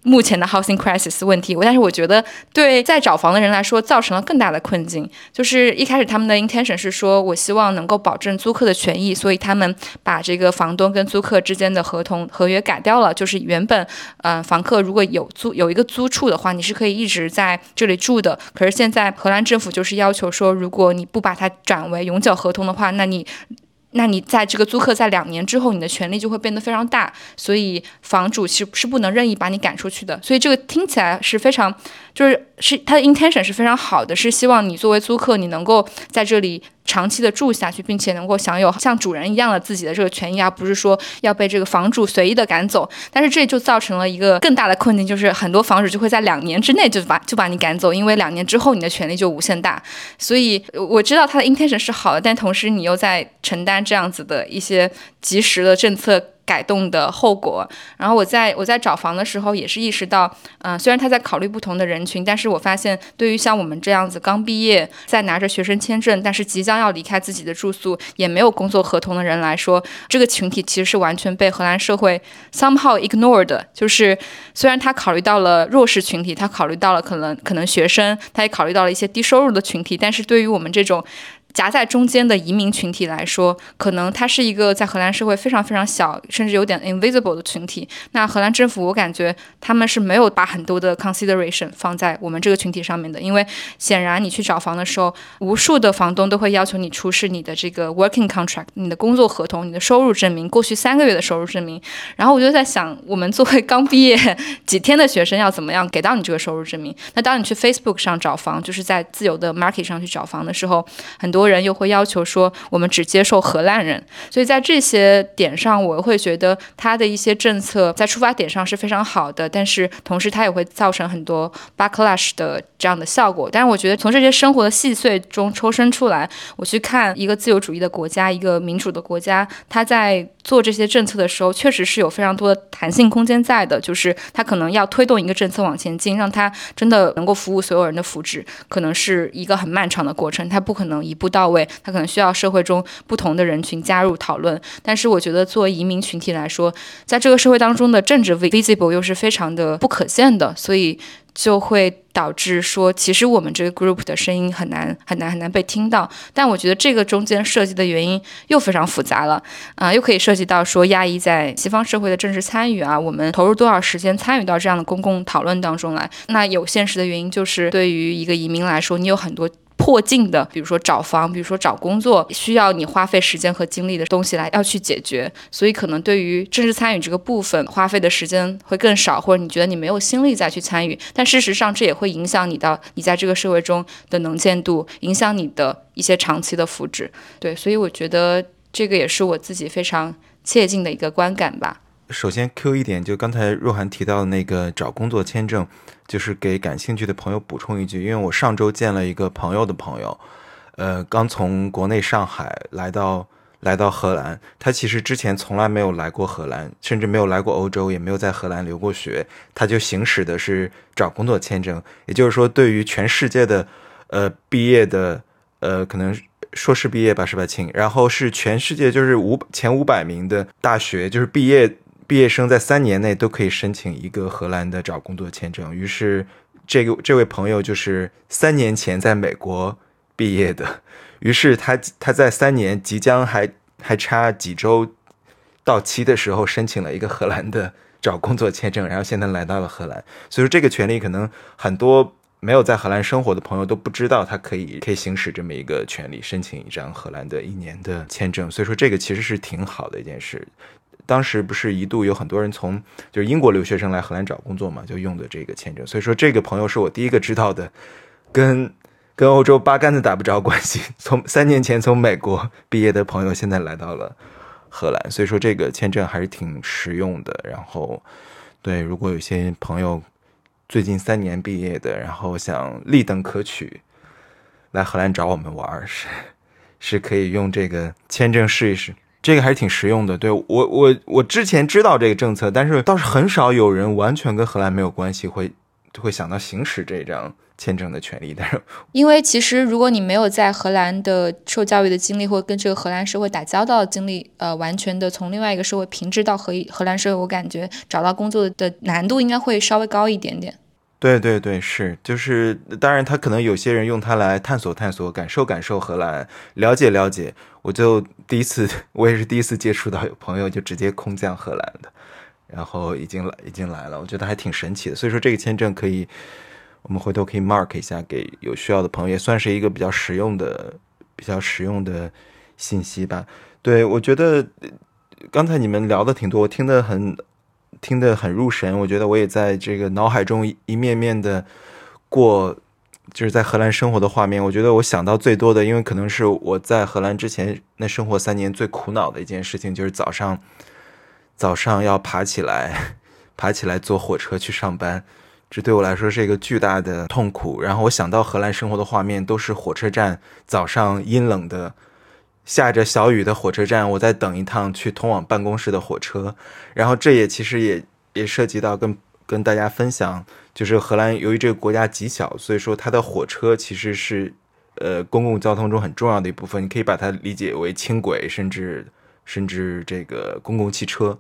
目前的 housing crisis 问题，我但是我觉得对在找房的人来说造成了更大的困境。就是一开始他们的 intention 是说，我希望能够保证租客的权益，所以他们把这个房东跟租客之间的合同合约改掉了。就是原本，呃，房客如果有租有一个租处的话，你是可以一直在这里住的。可是现在荷兰政府就是要求说，如果你不把它转为永久合同的话，那你。那你在这个租客在两年之后，你的权利就会变得非常大，所以房主其实是不能任意把你赶出去的。所以这个听起来是非常，就是是他的 intention 是非常好的，是希望你作为租客，你能够在这里。长期的住下去，并且能够享有像主人一样的自己的这个权益，而不是说要被这个房主随意的赶走。但是这就造成了一个更大的困境，就是很多房主就会在两年之内就把就把你赶走，因为两年之后你的权利就无限大。所以我知道他的 intention 是好的，但同时你又在承担这样子的一些及时的政策。改动的后果。然后我在我在找房的时候也是意识到，嗯，虽然他在考虑不同的人群，但是我发现对于像我们这样子刚毕业、在拿着学生签证，但是即将要离开自己的住宿，也没有工作合同的人来说，这个群体其实是完全被荷兰社会 somehow ignored。就是虽然他考虑到了弱势群体，他考虑到了可能可能学生，他也考虑到了一些低收入的群体，但是对于我们这种。夹在中间的移民群体来说，可能它是一个在荷兰社会非常非常小，甚至有点 invisible 的群体。那荷兰政府，我感觉他们是没有把很多的 consideration 放在我们这个群体上面的。因为显然你去找房的时候，无数的房东都会要求你出示你的这个 working contract，你的工作合同、你的收入证明、过去三个月的收入证明。然后我就在想，我们作为刚毕业几天的学生，要怎么样给到你这个收入证明？那当你去 Facebook 上找房，就是在自由的 market 上去找房的时候，很多。多人又会要求说，我们只接受荷兰人，所以在这些点上，我会觉得他的一些政策在出发点上是非常好的，但是同时它也会造成很多 backlash 的这样的效果。但是我觉得从这些生活的细碎中抽身出来，我去看一个自由主义的国家，一个民主的国家，他在做这些政策的时候，确实是有非常多的弹性空间在的，就是他可能要推动一个政策往前进，让它真的能够服务所有人的福祉，可能是一个很漫长的过程，他不可能一步。到位，他可能需要社会中不同的人群加入讨论。但是我觉得，作为移民群体来说，在这个社会当中的政治 visible 又是非常的不可见的，所以就会导致说，其实我们这个 group 的声音很难很难很难被听到。但我觉得这个中间涉及的原因又非常复杂了，啊，又可以涉及到说亚裔在西方社会的政治参与啊，我们投入多少时间参与到这样的公共讨论当中来？那有现实的原因就是，对于一个移民来说，你有很多。迫近的，比如说找房，比如说找工作，需要你花费时间和精力的东西来要去解决，所以可能对于政治参与这个部分花费的时间会更少，或者你觉得你没有心力再去参与，但事实上这也会影响你到你在这个社会中的能见度，影响你的一些长期的福祉。对，所以我觉得这个也是我自己非常切近的一个观感吧。首先 Q 一点，就刚才若涵提到的那个找工作签证。就是给感兴趣的朋友补充一句，因为我上周见了一个朋友的朋友，呃，刚从国内上海来到来到荷兰，他其实之前从来没有来过荷兰，甚至没有来过欧洲，也没有在荷兰留过学，他就行使的是找工作签证，也就是说，对于全世界的呃毕业的呃可能硕士毕业吧，是吧，亲？然后是全世界就是五前五百名的大学就是毕业。毕业生在三年内都可以申请一个荷兰的找工作签证。于是，这个这位朋友就是三年前在美国毕业的。于是他他在三年即将还还差几周到期的时候申请了一个荷兰的找工作签证，然后现在来到了荷兰。所以说这个权利可能很多没有在荷兰生活的朋友都不知道，他可以可以行使这么一个权利，申请一张荷兰的一年的签证。所以说这个其实是挺好的一件事。当时不是一度有很多人从就是英国留学生来荷兰找工作嘛，就用的这个签证。所以说这个朋友是我第一个知道的，跟跟欧洲八竿子打不着关系。从三年前从美国毕业的朋友，现在来到了荷兰。所以说这个签证还是挺实用的。然后，对，如果有些朋友最近三年毕业的，然后想立等可取，来荷兰找我们玩，是是可以用这个签证试一试。这个还是挺实用的，对我我我之前知道这个政策，但是倒是很少有人完全跟荷兰没有关系会会想到行使这张签证的权利。但是，因为其实如果你没有在荷兰的受教育的经历，或跟这个荷兰社会打交道的经历，呃，完全的从另外一个社会平置到荷荷兰社会，我感觉找到工作的难度应该会稍微高一点点。对对对，是就是，当然他可能有些人用它来探索探索、感受感受荷兰，了解了解。我就第一次，我也是第一次接触到有朋友就直接空降荷兰的，然后已经来已经来了，我觉得还挺神奇的。所以说这个签证可以，我们回头可以 mark 一下给有需要的朋友，也算是一个比较实用的、比较实用的信息吧。对我觉得刚才你们聊的挺多，我听得很。听得很入神，我觉得我也在这个脑海中一面面的过，就是在荷兰生活的画面。我觉得我想到最多的，因为可能是我在荷兰之前那生活三年最苦恼的一件事情，就是早上 早上要爬起来，爬起来坐火车去上班，这对我来说是一个巨大的痛苦。然后我想到荷兰生活的画面，都是火车站早上阴冷的。下着小雨的火车站，我在等一趟去通往办公室的火车。然后这也其实也也涉及到跟跟大家分享，就是荷兰由于这个国家极小，所以说它的火车其实是呃公共交通中很重要的一部分。你可以把它理解为轻轨，甚至甚至这个公共汽车。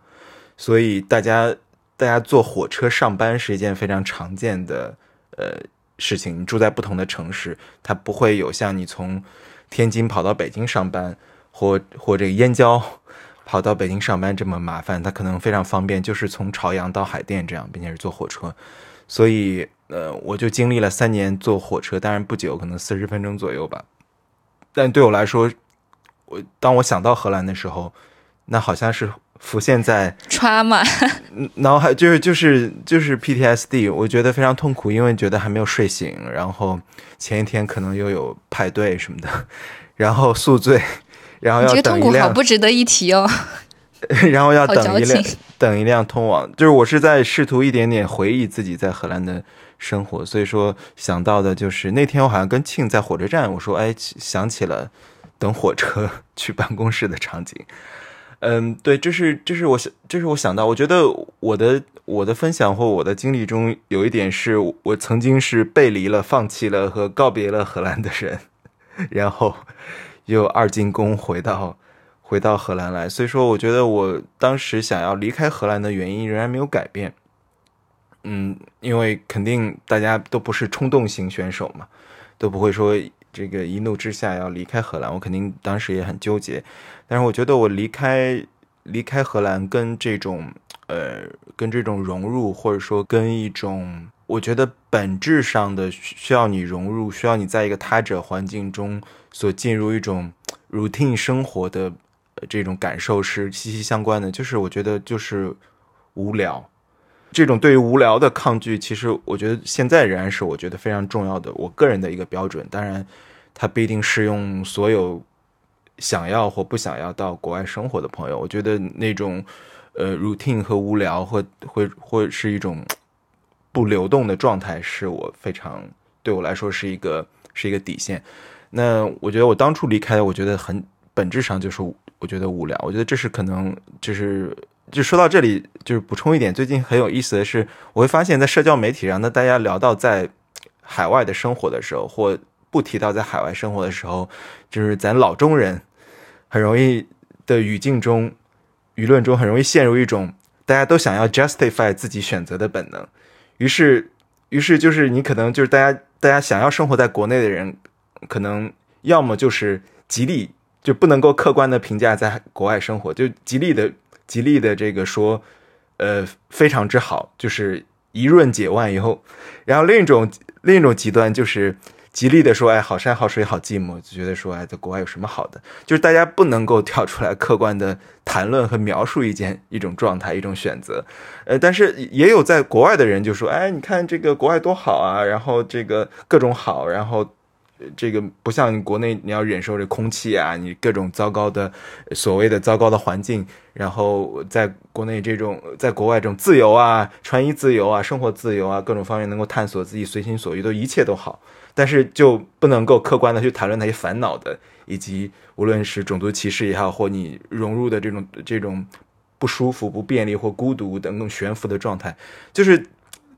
所以大家大家坐火车上班是一件非常常见的呃事情。你住在不同的城市，它不会有像你从。天津跑到北京上班，或或这个燕郊 跑到北京上班这么麻烦，他可能非常方便，就是从朝阳到海淀这样，并且是坐火车。所以，呃，我就经历了三年坐火车，当然不久，可能四十分钟左右吧。但对我来说，我当我想到荷兰的时候，那好像是浮现在 trauma，脑海就是就是就是 PTSD，我觉得非常痛苦，因为觉得还没有睡醒，然后。前一天可能又有派对什么的，然后宿醉，然后要等一辆，好不值得一提哦。然后要等一辆，等一辆通往，就是我是在试图一点点回忆自己在荷兰的生活，所以说想到的就是那天我好像跟庆在火车站，我说哎想起了等火车 去办公室的场景。嗯，对，这是这是我想，这是我想到，我觉得我的我的分享或我的经历中有一点是我曾经是背离了、放弃了和告别了荷兰的人，然后又二进宫回到回到荷兰来，所以说我觉得我当时想要离开荷兰的原因仍然没有改变。嗯，因为肯定大家都不是冲动型选手嘛，都不会说。这个一怒之下要离开荷兰，我肯定当时也很纠结。但是我觉得我离开离开荷兰，跟这种呃，跟这种融入，或者说跟一种我觉得本质上的需要你融入，需要你在一个他者环境中所进入一种 routine 生活的这种感受是息息相关的。就是我觉得就是无聊。这种对于无聊的抗拒，其实我觉得现在仍然是我觉得非常重要的，我个人的一个标准。当然，它不一定适用所有想要或不想要到国外生活的朋友。我觉得那种呃 routine 和无聊，或会会是一种不流动的状态，是我非常对我来说是一个是一个底线。那我觉得我当初离开，我觉得很本质上就是我觉得无聊。我觉得这是可能就是。就说到这里，就是补充一点，最近很有意思的是，我会发现，在社交媒体上，那大家聊到在海外的生活的时候，或不提到在海外生活的时候，就是咱老中人很容易的语境中、舆论中，很容易陷入一种大家都想要 justify 自己选择的本能。于是，于是就是你可能就是大家大家想要生活在国内的人，可能要么就是极力就不能够客观的评价在国外生活，就极力的。极力的这个说，呃非常之好，就是一润解万忧。然后另一种另一种极端就是极力的说，哎，好山好水好寂寞，就觉得说，哎，在国外有什么好的？就是大家不能够跳出来客观的谈论和描述一件一种状态一种选择。呃，但是也有在国外的人就说，哎，你看这个国外多好啊，然后这个各种好，然后。这个不像国内，你要忍受这空气啊，你各种糟糕的所谓的糟糕的环境，然后在国内这种，在国外这种自由啊，穿衣自由啊，生活自由啊，各种方面能够探索自己随心所欲，都一切都好，但是就不能够客观的去谈论那些烦恼的，以及无论是种族歧视也好，或你融入的这种这种不舒服、不便利或孤独等等悬浮的状态，就是。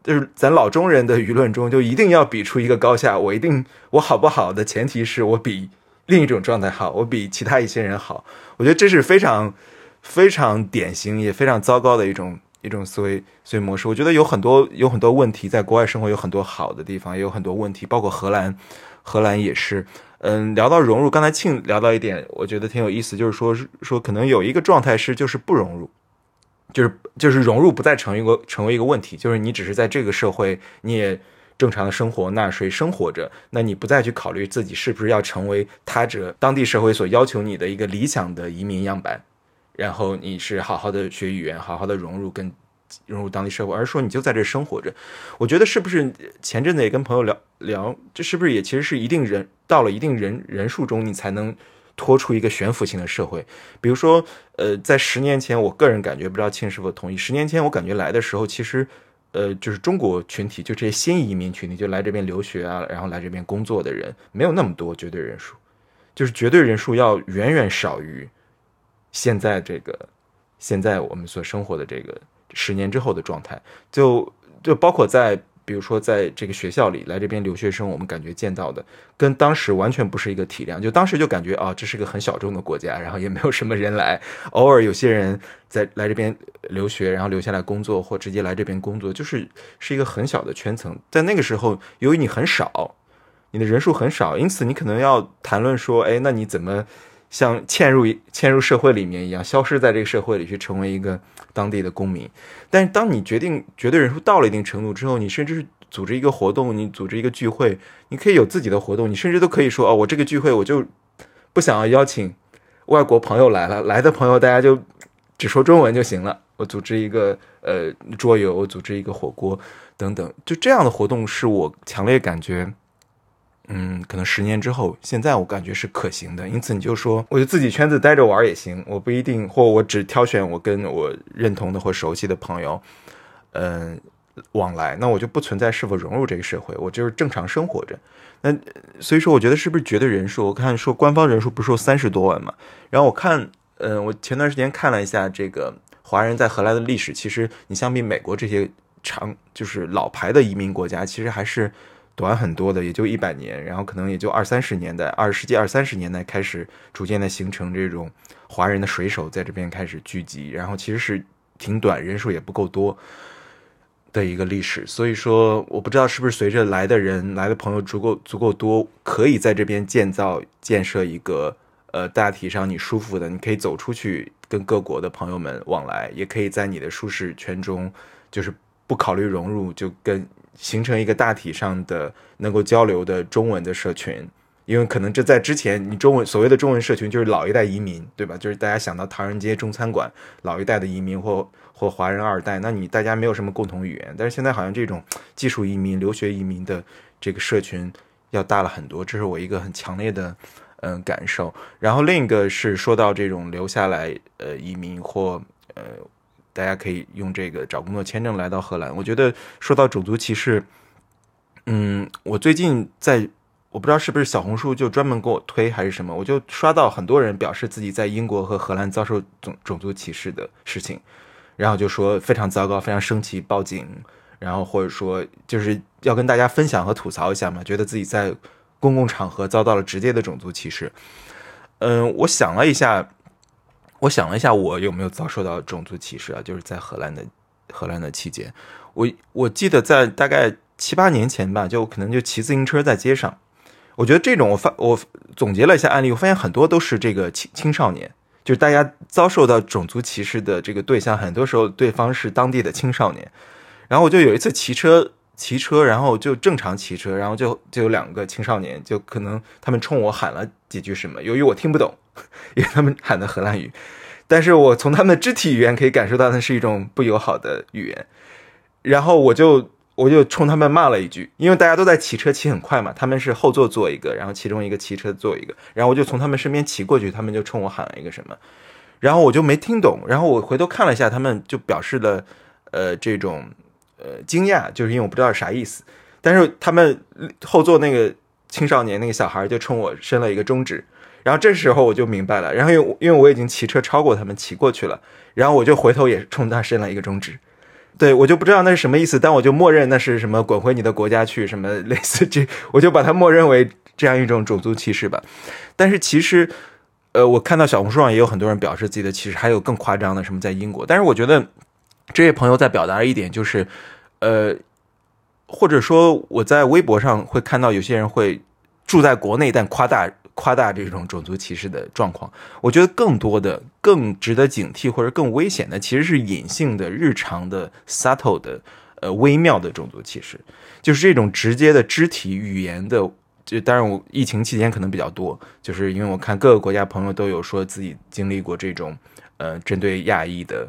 就是咱老中人的舆论中，就一定要比出一个高下。我一定我好不好的前提是我比另一种状态好，我比其他一些人好。我觉得这是非常非常典型也非常糟糕的一种一种思维思维模式。我觉得有很多有很多问题，在国外生活有很多好的地方，也有很多问题，包括荷兰，荷兰也是。嗯，聊到融入，刚才庆聊到一点，我觉得挺有意思，就是说说可能有一个状态是就是不融入。就是就是融入不再成一个成为一个问题，就是你只是在这个社会，你也正常的生活纳税生活着，那你不再去考虑自己是不是要成为他者当地社会所要求你的一个理想的移民样板，然后你是好好的学语言，好好的融入跟融入当地社会，而是说你就在这生活着。我觉得是不是前阵子也跟朋友聊聊，这是不是也其实是一定人到了一定人人数中，你才能。拖出一个悬浮性的社会，比如说，呃，在十年前，我个人感觉，不知道庆是否同意。十年前我感觉来的时候，其实，呃，就是中国群体，就这些新移民群体，就来这边留学啊，然后来这边工作的人，没有那么多绝对人数，就是绝对人数要远远少于现在这个，现在我们所生活的这个十年之后的状态，就就包括在。比如说，在这个学校里来这边留学生，我们感觉见到的跟当时完全不是一个体量。就当时就感觉啊，这是个很小众的国家，然后也没有什么人来。偶尔有些人在来这边留学，然后留下来工作，或直接来这边工作，就是是一个很小的圈层。在那个时候，由于你很少，你的人数很少，因此你可能要谈论说，哎，那你怎么像嵌入嵌入社会里面一样，消失在这个社会里去成为一个。当地的公民，但是当你决定绝对人数到了一定程度之后，你甚至是组织一个活动，你组织一个聚会，你可以有自己的活动，你甚至都可以说哦，我这个聚会我就不想要邀请外国朋友来了，来的朋友大家就只说中文就行了。我组织一个呃桌游，我组织一个火锅等等，就这样的活动是我强烈感觉。嗯，可能十年之后，现在我感觉是可行的。因此，你就说，我就自己圈子待着玩也行，我不一定，或我只挑选我跟我认同的或熟悉的朋友，嗯，往来，那我就不存在是否融入这个社会，我就是正常生活着。那所以说，我觉得是不是绝对人数？我看说官方人数不是说三十多万嘛？然后我看，嗯，我前段时间看了一下这个华人在荷兰的历史，其实你相比美国这些长就是老牌的移民国家，其实还是。短很多的，也就一百年，然后可能也就二三十年代，二十世纪二三十年代开始逐渐的形成这种华人的水手在这边开始聚集，然后其实是挺短，人数也不够多的一个历史。所以说，我不知道是不是随着来的人来的朋友足够足够多，可以在这边建造建设一个呃大体上你舒服的，你可以走出去跟各国的朋友们往来，也可以在你的舒适圈中，就是不考虑融入，就跟。形成一个大体上的能够交流的中文的社群，因为可能这在之前，你中文所谓的中文社群就是老一代移民，对吧？就是大家想到唐人街中餐馆，老一代的移民或 或华人二代，那你大家没有什么共同语言。但是现在好像这种技术移民、留学移民的这个社群要大了很多，这是我一个很强烈的嗯感受。然后另一个是说到这种留下来呃移民或呃。大家可以用这个找工作签证来到荷兰。我觉得说到种族歧视，嗯，我最近在我不知道是不是小红书就专门给我推还是什么，我就刷到很多人表示自己在英国和荷兰遭受种种族歧视的事情，然后就说非常糟糕，非常生气，报警，然后或者说就是要跟大家分享和吐槽一下嘛，觉得自己在公共场合遭到了直接的种族歧视。嗯，我想了一下。我想了一下，我有没有遭受到种族歧视啊？就是在荷兰的荷兰的期间，我我记得在大概七八年前吧，就可能就骑自行车在街上。我觉得这种我发我总结了一下案例，我发现很多都是这个青青少年，就是大家遭受到种族歧视的这个对象，很多时候对方是当地的青少年。然后我就有一次骑车，骑车，然后就正常骑车，然后就就有两个青少年，就可能他们冲我喊了几句什么，由于我听不懂，因为他们喊的荷兰语，但是我从他们的肢体语言可以感受到那是一种不友好的语言。然后我就我就冲他们骂了一句，因为大家都在骑车，骑很快嘛，他们是后座坐一个，然后其中一个骑车坐一个，然后我就从他们身边骑过去，他们就冲我喊了一个什么，然后我就没听懂，然后我回头看了一下，他们就表示了呃这种呃惊讶，就是因为我不知道啥意思，但是他们后座那个青少年那个小孩就冲我伸了一个中指，然后这时候我就明白了，然后因为因为我已经骑车超过他们骑过去了，然后我就回头也冲他伸了一个中指。对我就不知道那是什么意思，但我就默认那是什么“滚回你的国家去”什么类似这，我就把它默认为这样一种种族歧视吧。但是其实，呃，我看到小红书上也有很多人表示自己的歧视，还有更夸张的什么在英国。但是我觉得这些朋友在表达一点就是，呃，或者说我在微博上会看到有些人会住在国内但夸大。夸大这种种族歧视的状况，我觉得更多的、更值得警惕或者更危险的，其实是隐性的、日常的、subtle 的、呃微妙的种族歧视，就是这种直接的肢体语言的。就当然，我疫情期间可能比较多，就是因为我看各个国家朋友都有说自己经历过这种呃针对亚裔的，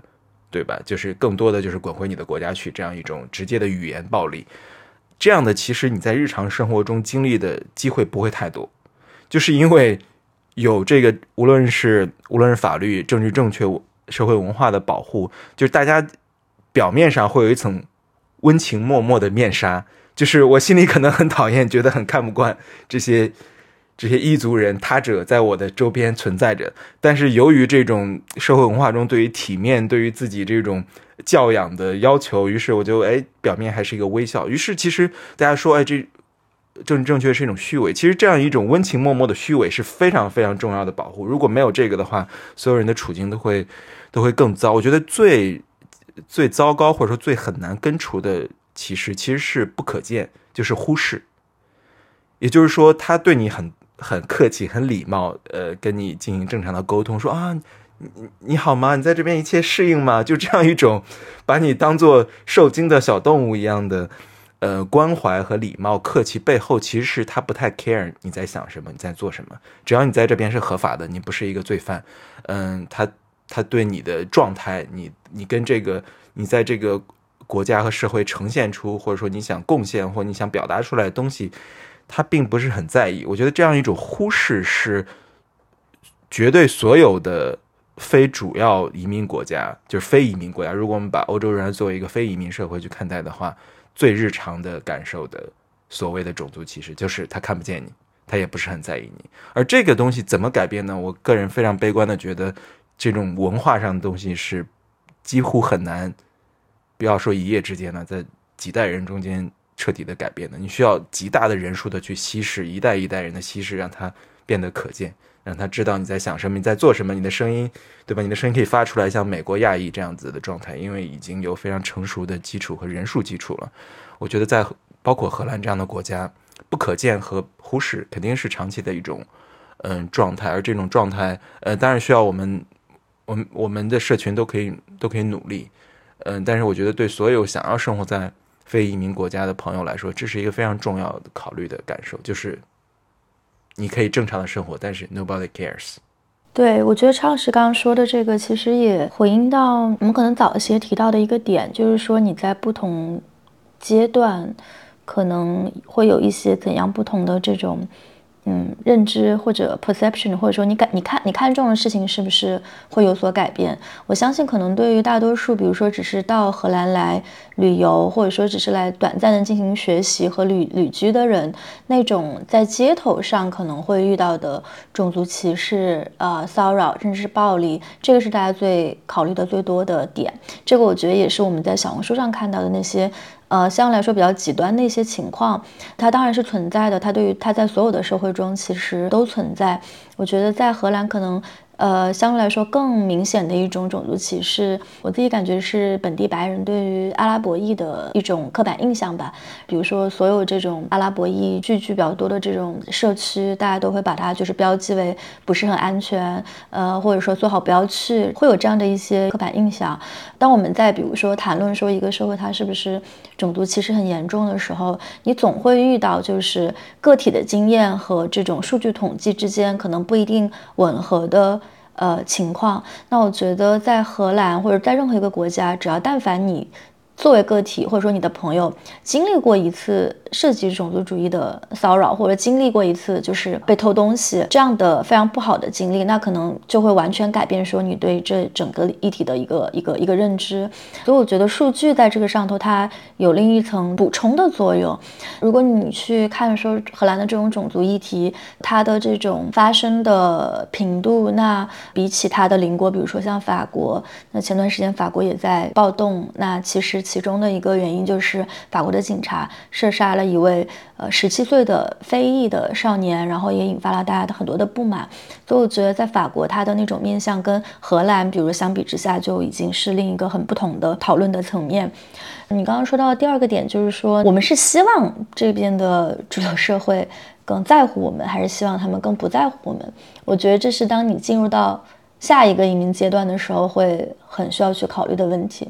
对吧？就是更多的就是滚回你的国家去这样一种直接的语言暴力，这样的其实你在日常生活中经历的机会不会太多。就是因为有这个，无论是无论是法律、政治正确、社会文化的保护，就是大家表面上会有一层温情脉脉的面纱。就是我心里可能很讨厌，觉得很看不惯这些 这些异族人、他者在我的周边存在着。但是由于这种社会文化中对于体面、对于自己这种教养的要求，于是我就哎，表面还是一个微笑。于是其实大家说，哎这。政治正确是一种虚伪，其实这样一种温情脉脉的虚伪是非常非常重要的保护。如果没有这个的话，所有人的处境都会都会更糟。我觉得最最糟糕或者说最很难根除的歧视，其实是不可见，就是忽视。也就是说，他对你很很客气、很礼貌，呃，跟你进行正常的沟通，说啊，你你好吗？你在这边一切适应吗？就这样一种把你当做受惊的小动物一样的。呃，关怀和礼貌、客气背后，其实是他不太 care 你在想什么，你在做什么。只要你在这边是合法的，你不是一个罪犯，嗯，他他对你的状态，你你跟这个你在这个国家和社会呈现出，或者说你想贡献或你想表达出来的东西，他并不是很在意。我觉得这样一种忽视是绝对所有的非主要移民国家，就是非移民国家。如果我们把欧洲人作为一个非移民社会去看待的话。最日常的感受的所谓的种族歧视，就是他看不见你，他也不是很在意你。而这个东西怎么改变呢？我个人非常悲观的觉得，这种文化上的东西是几乎很难，不要说一夜之间呢，在几代人中间彻底的改变的。你需要极大的人数的去稀释，一代一代人的稀释，让它变得可见。让他知道你在想什么，你在做什么，你的声音，对吧？你的声音可以发出来，像美国亚裔这样子的状态，因为已经有非常成熟的基础和人数基础了。我觉得在包括荷兰这样的国家，不可见和忽视肯定是长期的一种嗯状态，而这种状态，呃，当然需要我们，我们我们的社群都可以都可以努力，嗯，但是我觉得对所有想要生活在非移民国家的朋友来说，这是一个非常重要的考虑的感受，就是。你可以正常的生活，但是 nobody cares。对，我觉得常老师刚刚说的这个，其实也回应到我们可能早一些提到的一个点，就是说你在不同阶段可能会有一些怎样不同的这种。嗯，认知或者 perception，或者说你感你看你看中的事情是不是会有所改变？我相信可能对于大多数，比如说只是到荷兰来旅游，或者说只是来短暂的进行学习和旅旅居的人，那种在街头上可能会遇到的种族歧视、呃骚扰甚至是暴力，这个是大家最考虑的最多的点。这个我觉得也是我们在小红书上看到的那些。呃，相对来说比较极端的一些情况，它当然是存在的。它对于它在所有的社会中其实都存在。我觉得在荷兰可能，呃，相对来说更明显的一种种族歧视，我自己感觉是本地白人对于阿拉伯裔的一种刻板印象吧。比如说，所有这种阿拉伯裔聚居比较多的这种社区，大家都会把它就是标记为不是很安全，呃，或者说最好不要去，会有这样的一些刻板印象。当我们在比如说谈论说一个社会它是不是种族歧视很严重的时候，你总会遇到就是个体的经验和这种数据统计之间可能不一定吻合的。呃，情况，那我觉得在荷兰或者在任何一个国家，只要但凡你。作为个体，或者说你的朋友经历过一次涉及种族主义的骚扰，或者经历过一次就是被偷东西这样的非常不好的经历，那可能就会完全改变说你对这整个议题的一个一个一个认知。所以我觉得数据在这个上头它有另一层补充的作用。如果你去看说荷兰的这种种族议题，它的这种发生的频度，那比起它的邻国，比如说像法国，那前段时间法国也在暴动，那其实。其中的一个原因就是法国的警察射杀了一位呃十七岁的非裔的少年，然后也引发了大家的很多的不满。所以我觉得在法国，他的那种面向跟荷兰，比如相比之下，就已经是另一个很不同的讨论的层面。你刚刚说到第二个点，就是说我们是希望这边的主流社会更在乎我们，还是希望他们更不在乎我们？我觉得这是当你进入到下一个移民阶段的时候，会很需要去考虑的问题。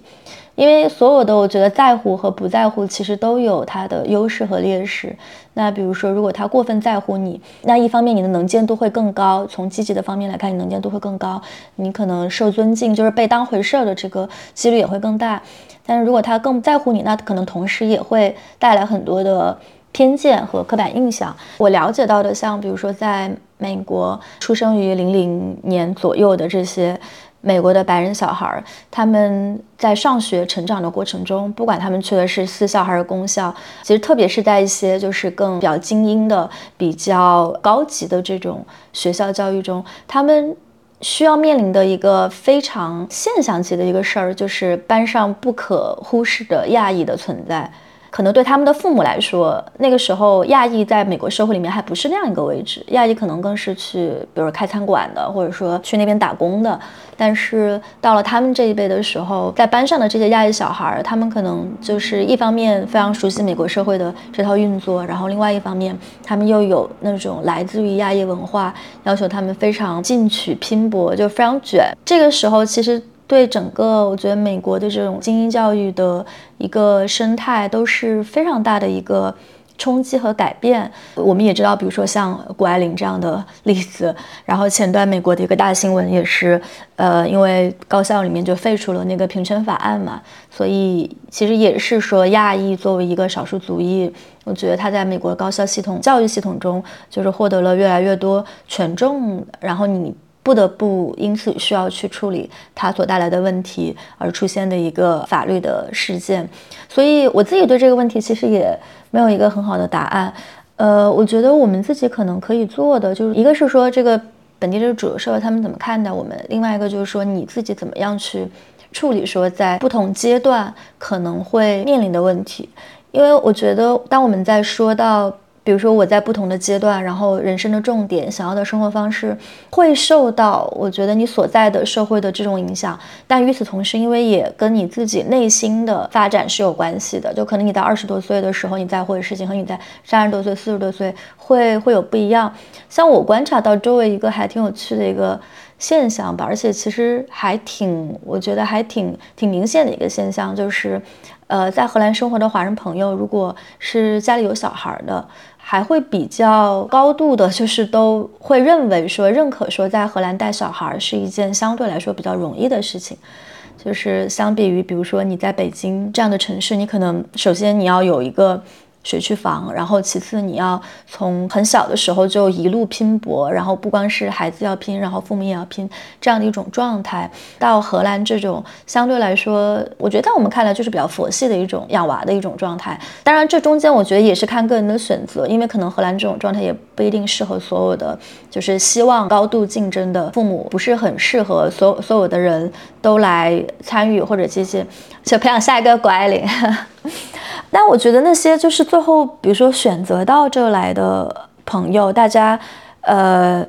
因为所有的，我觉得在乎和不在乎，其实都有它的优势和劣势。那比如说，如果他过分在乎你，那一方面你的能见度会更高，从积极的方面来看，你能见度会更高，你可能受尊敬，就是被当回事儿的这个几率也会更大。但是如果他更在乎你，那可能同时也会带来很多的偏见和刻板印象。我了解到的，像比如说在美国出生于零零年左右的这些。美国的白人小孩，他们在上学成长的过程中，不管他们去的是私校还是公校，其实特别是在一些就是更比较精英的、比较高级的这种学校教育中，他们需要面临的一个非常现象级的一个事儿，就是班上不可忽视的亚裔的存在。可能对他们的父母来说，那个时候亚裔在美国社会里面还不是那样一个位置，亚裔可能更是去，比如开餐馆的，或者说去那边打工的。但是到了他们这一辈的时候，在班上的这些亚裔小孩，他们可能就是一方面非常熟悉美国社会的这套运作，然后另外一方面，他们又有那种来自于亚裔文化，要求他们非常进取拼搏，就非常卷。这个时候其实。对整个，我觉得美国的这种精英教育的一个生态都是非常大的一个冲击和改变。我们也知道，比如说像谷爱凌这样的例子，然后前段美国的一个大新闻也是，呃，因为高校里面就废除了那个平权法案嘛，所以其实也是说亚裔作为一个少数族裔，我觉得他在美国高校系统、教育系统中就是获得了越来越多权重，然后你。不得不因此需要去处理它所带来的问题而出现的一个法律的事件，所以我自己对这个问题其实也没有一个很好的答案。呃，我觉得我们自己可能可以做的就是一个是说这个本地的主流社会他们怎么看待我们，另外一个就是说你自己怎么样去处理说在不同阶段可能会面临的问题，因为我觉得当我们在说到。比如说我在不同的阶段，然后人生的重点、想要的生活方式会受到我觉得你所在的社会的这种影响，但与此同时，因为也跟你自己内心的发展是有关系的，就可能你在二十多岁的时候你在乎的事情和你在三十多岁、四十多岁会会有不一样。像我观察到周围一个还挺有趣的一个现象吧，而且其实还挺，我觉得还挺挺明显的一个现象，就是，呃，在荷兰生活的华人朋友，如果是家里有小孩的。还会比较高度的，就是都会认为说认可说，在荷兰带小孩是一件相对来说比较容易的事情，就是相比于比如说你在北京这样的城市，你可能首先你要有一个。学区房，然后其次你要从很小的时候就一路拼搏，然后不光是孩子要拼，然后父母也要拼，这样的一种状态。到荷兰这种相对来说，我觉得在我们看来就是比较佛系的一种养娃的一种状态。当然，这中间我觉得也是看个人的选择，因为可能荷兰这种状态也不一定适合所有的，就是希望高度竞争的父母，不是很适合所所有的人都来参与或者这些，就培养下一个谷爱凌。但我觉得那些就是最后，比如说选择到这来的朋友，大家，呃，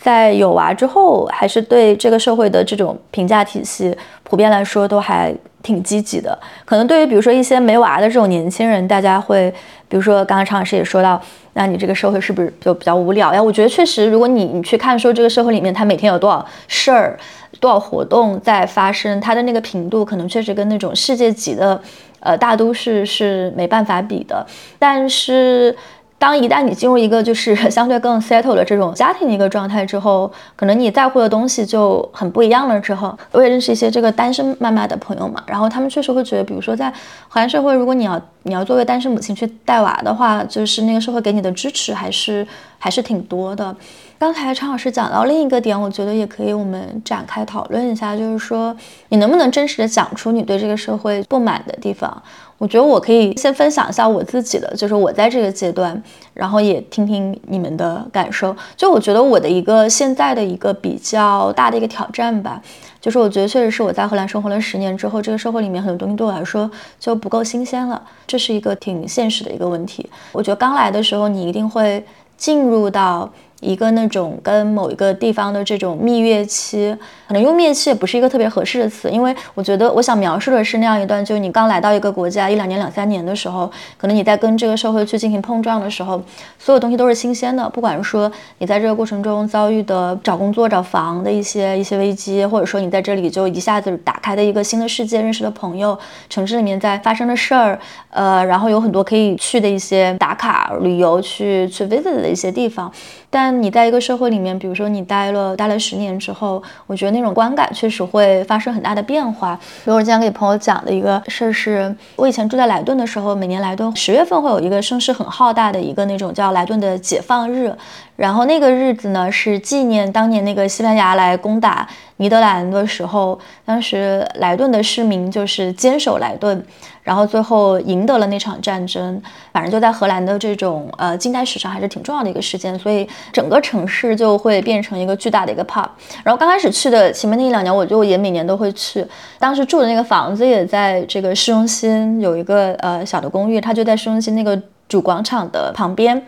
在有娃之后，还是对这个社会的这种评价体系，普遍来说都还挺积极的。可能对于比如说一些没娃的这种年轻人，大家会，比如说刚刚常老师也说到，那你这个社会是不是就比较无聊呀？我觉得确实，如果你你去看说这个社会里面，他每天有多少事儿、多少活动在发生，它的那个频度，可能确实跟那种世界级的，呃，大都市是没办法比的。但是。当一旦你进入一个就是相对更 settle 的这种家庭的一个状态之后，可能你在乎的东西就很不一样了。之后，我也认识一些这个单身妈妈的朋友嘛，然后他们确实会觉得，比如说在华人社会，如果你要你要作为单身母亲去带娃的话，就是那个社会给你的支持还是还是挺多的。刚才常老师讲到另一个点，我觉得也可以我们展开讨论一下，就是说你能不能真实的讲出你对这个社会不满的地方。我觉得我可以先分享一下我自己的，就是我在这个阶段，然后也听听你们的感受。就我觉得我的一个现在的一个比较大的一个挑战吧，就是我觉得确实是我在荷兰生活了十年之后，这个社会里面很多东西对我来说就不够新鲜了，这是一个挺现实的一个问题。我觉得刚来的时候，你一定会进入到。一个那种跟某一个地方的这种蜜月期，可能用蜜月期也不是一个特别合适的词，因为我觉得我想描述的是那样一段，就是你刚来到一个国家一两年、两三年的时候，可能你在跟这个社会去进行碰撞的时候，所有东西都是新鲜的，不管说你在这个过程中遭遇的找工作、找房的一些一些危机，或者说你在这里就一下子打开的一个新的世界、认识的朋友、城市里面在发生的事儿，呃，然后有很多可以去的一些打卡旅游去去 visit 的一些地方。但你在一个社会里面，比如说你待了待了十年之后，我觉得那种观感确实会发生很大的变化。比如我今天给朋友讲的一个事儿是，我以前住在莱顿的时候，每年莱顿十月份会有一个声势很浩大的一个那种叫莱顿的解放日，然后那个日子呢是纪念当年那个西班牙来攻打尼德兰的时候，当时莱顿的市民就是坚守莱顿。然后最后赢得了那场战争，反正就在荷兰的这种呃近代史上还是挺重要的一个事件，所以整个城市就会变成一个巨大的一个 pub。然后刚开始去的前面那一两年，我就也每年都会去。当时住的那个房子也在这个市中心，有一个呃小的公寓，它就在市中心那个主广场的旁边。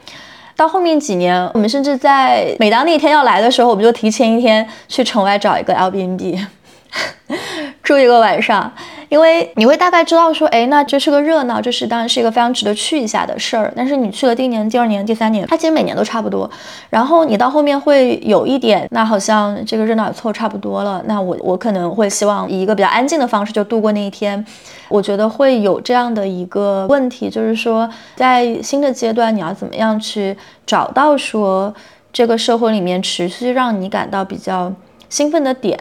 到后面几年，我们甚至在每当那天要来的时候，我们就提前一天去城外找一个 Airbnb。住一个晚上，因为你会大概知道说，哎，那这是个热闹，这是当然是一个非常值得去一下的事儿。但是你去了第一年、第二年、第三年，它其实每年都差不多。然后你到后面会有一点，那好像这个热闹也凑差不多了。那我我可能会希望以一个比较安静的方式就度过那一天。我觉得会有这样的一个问题，就是说在新的阶段，你要怎么样去找到说这个社会里面持续让你感到比较兴奋的点。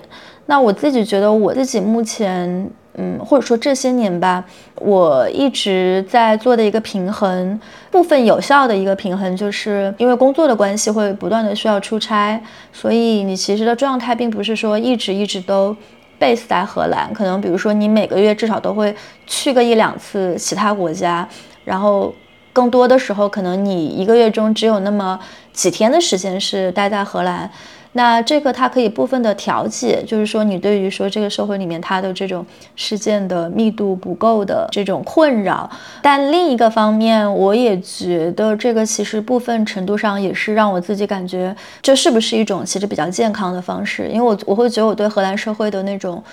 那我自己觉得，我自己目前，嗯，或者说这些年吧，我一直在做的一个平衡，部分有效的一个平衡，就是因为工作的关系会不断的需要出差，所以你其实的状态并不是说一直一直都 base 在荷兰，可能比如说你每个月至少都会去个一两次其他国家，然后更多的时候，可能你一个月中只有那么几天的时间是待在荷兰。那这个它可以部分的调节，就是说你对于说这个社会里面它的这种事件的密度不够的这种困扰，但另一个方面，我也觉得这个其实部分程度上也是让我自己感觉这是不是一种其实比较健康的方式，因为我我会觉得我对荷兰社会的那种。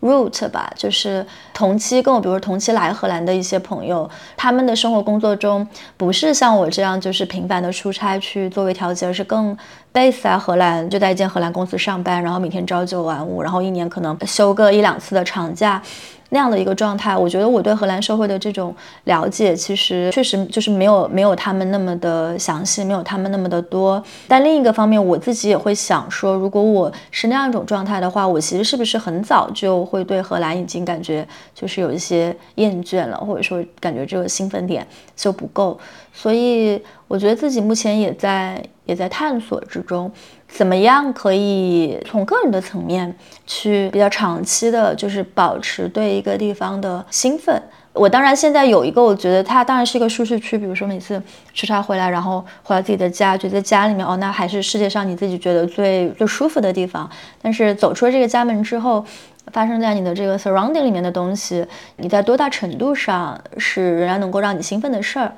Root 吧，就是同期跟我，比如同期来荷兰的一些朋友，他们的生活工作中不是像我这样，就是频繁的出差去作为调节，而是更 base 在荷兰，就在一间荷兰公司上班，然后每天朝九晚五，然后一年可能休个一两次的长假。那样的一个状态，我觉得我对荷兰社会的这种了解，其实确实就是没有没有他们那么的详细，没有他们那么的多。但另一个方面，我自己也会想说，如果我是那样一种状态的话，我其实是不是很早就会对荷兰已经感觉就是有一些厌倦了，或者说感觉这个兴奋点就不够。所以我觉得自己目前也在也在探索之中。怎么样可以从个人的层面去比较长期的，就是保持对一个地方的兴奋？我当然现在有一个，我觉得它当然是一个舒适区。比如说每次出差回来，然后回到自己的家，觉得家里面哦，那还是世界上你自己觉得最最舒服的地方。但是走出了这个家门之后，发生在你的这个 surrounding 里面的东西，你在多大程度上是仍然能够让你兴奋的事儿？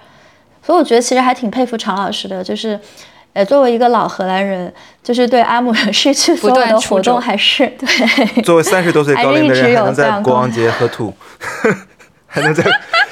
所以我觉得其实还挺佩服常老师的，就是。呃，作为一个老荷兰人，就是对阿姆失去所有的活动还是 对。作为三十多岁高龄的人，还能在国王节喝 吐，还能在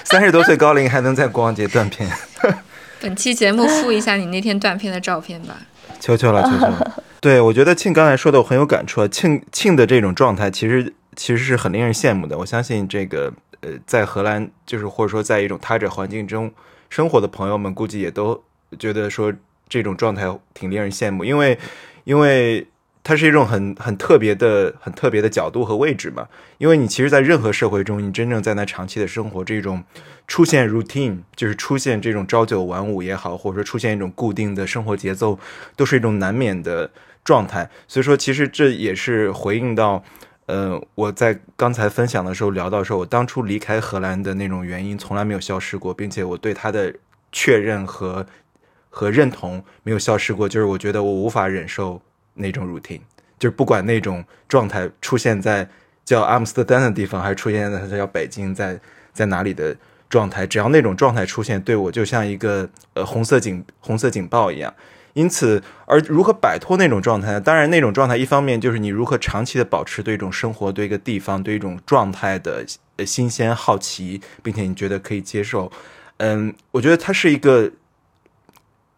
三十多岁高龄还能在国王节断片。本期节目附一下你那天断片的照片吧。求求了，求求了。对，我觉得庆刚才说的我很有感触。庆庆的这种状态，其实其实是很令人羡慕的。我相信这个呃，在荷兰，就是或者说在一种他者环境中生活的朋友们，估计也都觉得说这种状态挺令人羡慕，因为因为。它是一种很很特别的、很特别的角度和位置嘛？因为你其实，在任何社会中，你真正在那长期的生活，这种出现 routine，就是出现这种朝九晚五也好，或者说出现一种固定的生活节奏，都是一种难免的状态。所以说，其实这也是回应到，呃，我在刚才分享的时候聊到说，我当初离开荷兰的那种原因从来没有消失过，并且我对它的确认和和认同没有消失过，就是我觉得我无法忍受。那种 routine，就是不管那种状态出现在叫阿姆斯特丹的地方，还是出现在它叫北京，在在哪里的状态，只要那种状态出现，对我就像一个呃红色警红色警报一样。因此，而如何摆脱那种状态呢？当然，那种状态一方面就是你如何长期的保持对一种生活、对一个地方、对一种状态的呃新鲜好奇，并且你觉得可以接受。嗯，我觉得它是一个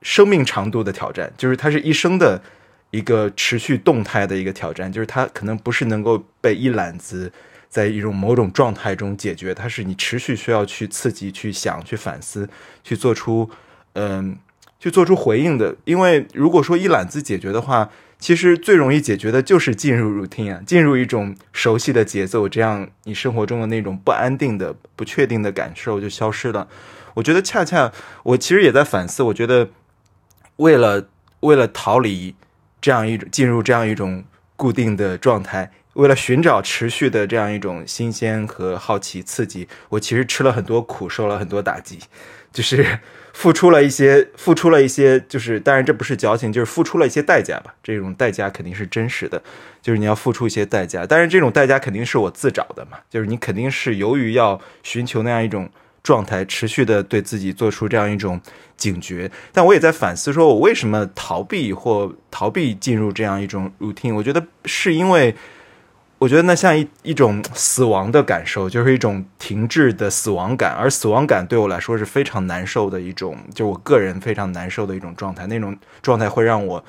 生命长度的挑战，就是它是一生的。一个持续动态的一个挑战，就是它可能不是能够被一揽子在一种某种状态中解决，它是你持续需要去刺激、去想、去反思、去做出嗯、去做出回应的。因为如果说一揽子解决的话，其实最容易解决的就是进入 routine 啊，进入一种熟悉的节奏，这样你生活中的那种不安定的、不确定的感受就消失了。我觉得恰恰我其实也在反思，我觉得为了为了逃离。这样一种进入这样一种固定的状态，为了寻找持续的这样一种新鲜和好奇刺激，我其实吃了很多苦，受了很多打击，就是付出了一些，付出了一些，就是当然这不是矫情，就是付出了一些代价吧。这种代价肯定是真实的，就是你要付出一些代价，但是这种代价肯定是我自找的嘛，就是你肯定是由于要寻求那样一种。状态持续的对自己做出这样一种警觉，但我也在反思，说我为什么逃避或逃避进入这样一种 routine？我觉得是因为，我觉得那像一一种死亡的感受，就是一种停滞的死亡感，而死亡感对我来说是非常难受的一种，就我个人非常难受的一种状态。那种状态会让我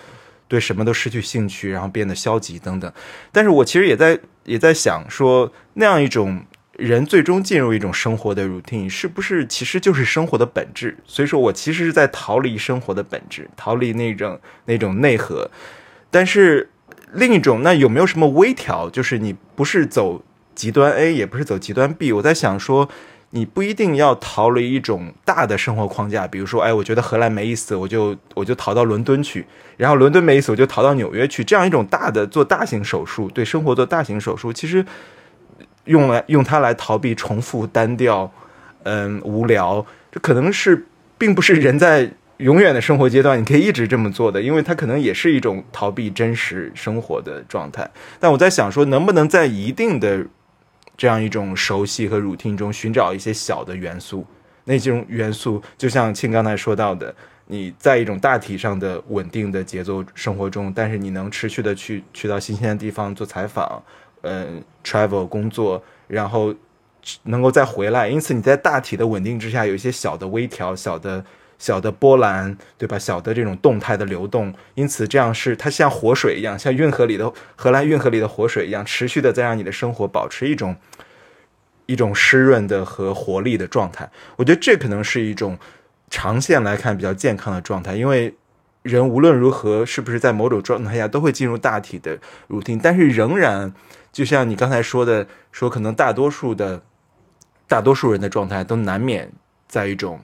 对什么都失去兴趣，然后变得消极等等。但是我其实也在也在想说，那样一种。人最终进入一种生活的 routine，是不是其实就是生活的本质？所以说我其实是在逃离生活的本质，逃离那种那种内核。但是另一种，那有没有什么微调？就是你不是走极端 A，也不是走极端 B。我在想说，你不一定要逃离一种大的生活框架，比如说，哎，我觉得荷兰没意思，我就我就逃到伦敦去；然后伦敦没意思，我就逃到纽约去。这样一种大的做大型手术，对生活做大型手术，其实。用来用它来逃避重复单调，嗯，无聊，这可能是并不是人在永远的生活阶段你可以一直这么做的，因为它可能也是一种逃避真实生活的状态。但我在想说，能不能在一定的这样一种熟悉和 routine 中寻找一些小的元素？那种元素就像庆刚才说到的，你在一种大体上的稳定的节奏生活中，但是你能持续的去去到新鲜的地方做采访。嗯，travel 工作，然后能够再回来，因此你在大体的稳定之下，有一些小的微调、小的、小的波澜，对吧？小的这种动态的流动，因此这样是它像活水一样，像运河里的荷兰运河里的活水一样，持续的在让你的生活保持一种一种湿润的和活力的状态。我觉得这可能是一种长线来看比较健康的状态，因为。人无论如何，是不是在某种状态下都会进入大体的入定但是仍然，就像你刚才说的，说可能大多数的大多数人的状态都难免在一种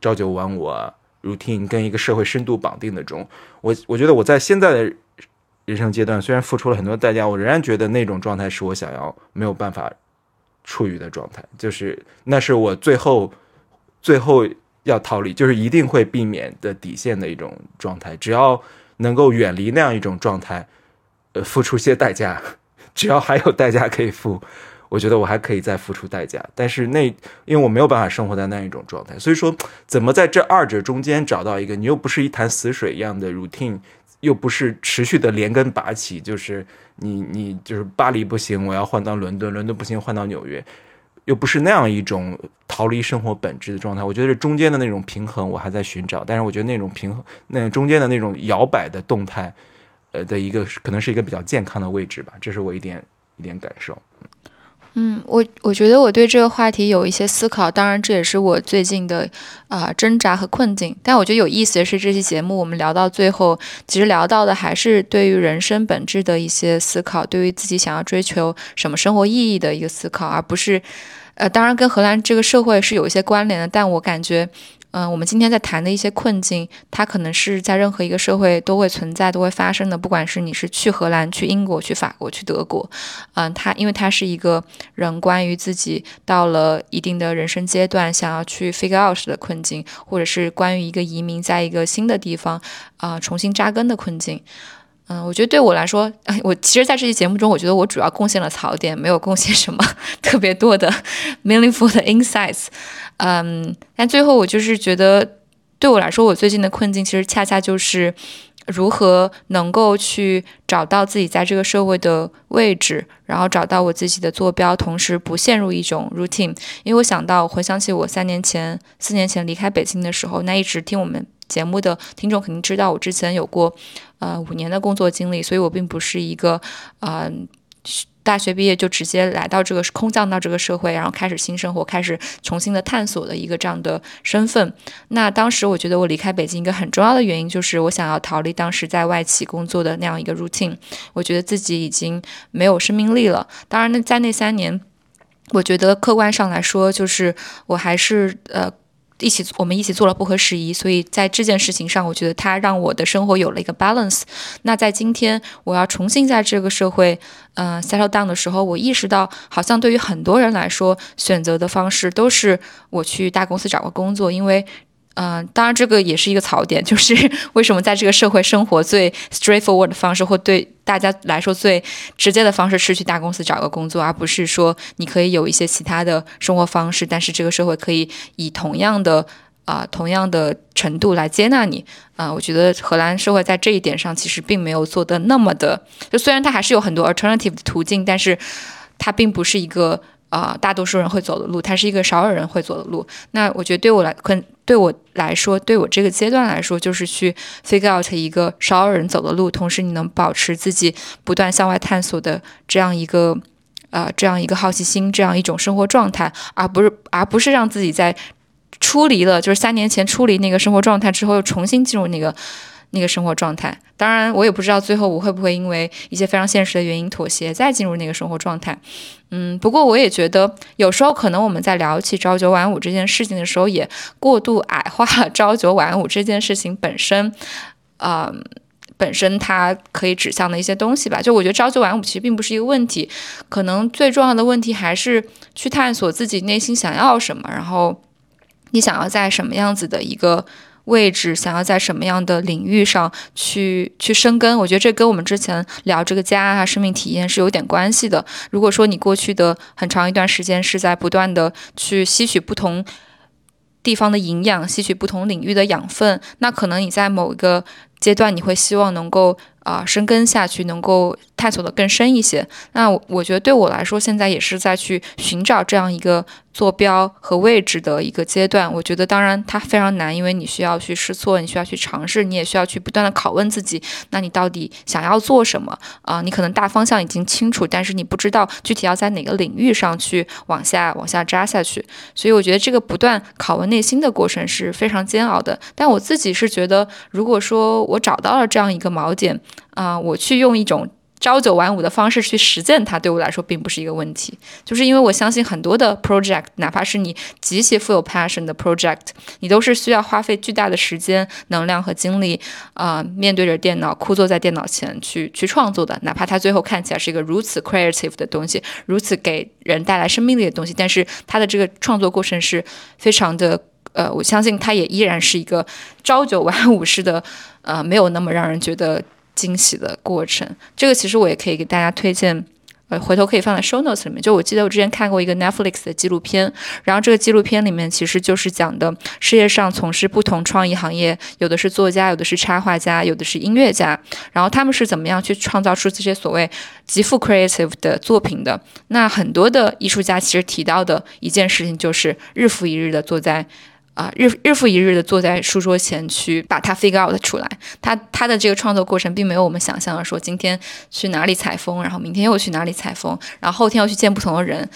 朝九晚五啊 routine 跟一个社会深度绑定的中。我我觉得我在现在的人生阶段，虽然付出了很多代价，我仍然觉得那种状态是我想要没有办法处于的状态，就是那是我最后最后。要逃离，就是一定会避免的底线的一种状态。只要能够远离那样一种状态，呃，付出些代价，只要还有代价可以付，我觉得我还可以再付出代价。但是那因为我没有办法生活在那样一种状态，所以说怎么在这二者中间找到一个，你又不是一潭死水一样的 routine，又不是持续的连根拔起，就是你你就是巴黎不行，我要换到伦敦，伦敦不行换到纽约。又不是那样一种逃离生活本质的状态，我觉得中间的那种平衡我还在寻找，但是我觉得那种平衡，那中间的那种摇摆的动态，呃的一个可能是一个比较健康的位置吧，这是我一点一点感受。嗯，我我觉得我对这个话题有一些思考，当然这也是我最近的啊挣扎和困境。但我觉得有意思的是，这期节目我们聊到最后，其实聊到的还是对于人生本质的一些思考，对于自己想要追求什么生活意义的一个思考，而不是，呃，当然跟荷兰这个社会是有一些关联的，但我感觉。嗯，我们今天在谈的一些困境，它可能是在任何一个社会都会存在、都会发生的。不管是你是去荷兰、去英国、去法国、去德国，嗯，它因为它是一个人关于自己到了一定的人生阶段想要去 figure out 的困境，或者是关于一个移民在一个新的地方啊重新扎根的困境。嗯，我觉得对我来说，我其实在这期节目中，我觉得我主要贡献了槽点，没有贡献什么 特别多的 meaningful 的 insights。嗯，但最后我就是觉得，对我来说，我最近的困境其实恰恰就是如何能够去找到自己在这个社会的位置，然后找到我自己的坐标，同时不陷入一种 routine。因为我想到，回想起我三年前、四年前离开北京的时候，那一直听我们。节目的听众肯定知道，我之前有过呃五年的工作经历，所以我并不是一个呃大学毕业就直接来到这个空降到这个社会，然后开始新生活，开始重新的探索的一个这样的身份。那当时我觉得我离开北京一个很重要的原因，就是我想要逃离当时在外企工作的那样一个 routine。我觉得自己已经没有生命力了。当然，那在那三年，我觉得客观上来说，就是我还是呃。一起，我们一起做了不合时宜，所以在这件事情上，我觉得它让我的生活有了一个 balance。那在今天，我要重新在这个社会，嗯，settle down 的时候，我意识到，好像对于很多人来说，选择的方式都是我去大公司找个工作，因为。嗯，当然这个也是一个槽点，就是 为什么在这个社会生活最 straightforward 的方式，或对大家来说最直接的方式是去大公司找个工作，而不是说你可以有一些其他的生活方式，但是这个社会可以以同样的啊同样的程度来接纳你啊。我觉得荷兰社会在这一点上其实并没有做的那么的，就虽然它还是有很多 alternative 的途径，但是它并不是一个。啊，大多数人会走的路，它是一个少有人会走的路。那我觉得对我来，可对我来说，对我这个阶段来说，就是去 figure out 一个少有人走的路，同时你能保持自己不断向外探索的这样一个，呃，这样一个好奇心，这样一种生活状态，而不是而不是让自己在出离了，就是三年前出离那个生活状态之后，又重新进入那个。那个生活状态，当然我也不知道最后我会不会因为一些非常现实的原因妥协，再进入那个生活状态。嗯，不过我也觉得有时候可能我们在聊起朝九晚五这件事情的时候，也过度矮化了 朝九晚五这件事情本身，呃，本身它可以指向的一些东西吧。就我觉得朝九晚五其实并不是一个问题，可能最重要的问题还是去探索自己内心想要什么，然后你想要在什么样子的一个。位置想要在什么样的领域上去去生根？我觉得这跟我们之前聊这个家啊、生命体验是有点关系的。如果说你过去的很长一段时间是在不断的去吸取不同地方的营养、吸取不同领域的养分，那可能你在某一个阶段你会希望能够啊生根下去，能够探索的更深一些。那我觉得对我来说，现在也是在去寻找这样一个。坐标和位置的一个阶段，我觉得当然它非常难，因为你需要去试错，你需要去尝试，你也需要去不断的拷问自己。那你到底想要做什么啊？你可能大方向已经清楚，但是你不知道具体要在哪个领域上去往下往下扎下去。所以我觉得这个不断拷问内心的过程是非常煎熬的。但我自己是觉得，如果说我找到了这样一个锚点啊，我去用一种。朝九晚五的方式去实践它，对我来说并不是一个问题。就是因为我相信很多的 project，哪怕是你极其富有 passion 的 project，你都是需要花费巨大的时间、能量和精力啊，面对着电脑，枯坐在电脑前去去创作的。哪怕它最后看起来是一个如此 creative 的东西，如此给人带来生命力的东西，但是它的这个创作过程是非常的呃，我相信它也依然是一个朝九晚五式的，呃，没有那么让人觉得。惊喜的过程，这个其实我也可以给大家推荐呃，回头可以放在 show notes 里面。就我记得我之前看过一个 Netflix 的纪录片，然后这个纪录片里面其实就是讲的世界上从事不同创意行业，有的是作家，有的是插画家，有的是音乐家，然后他们是怎么样去创造出这些所谓极富 creative 的作品的。那很多的艺术家其实提到的一件事情就是日复一日的坐在。啊，日日复一日的坐在书桌前去把它 figure out 出来，他他的这个创作过程并没有我们想象的说今天去哪里采风，然后明天又去哪里采风，然后后天又去见不同的人，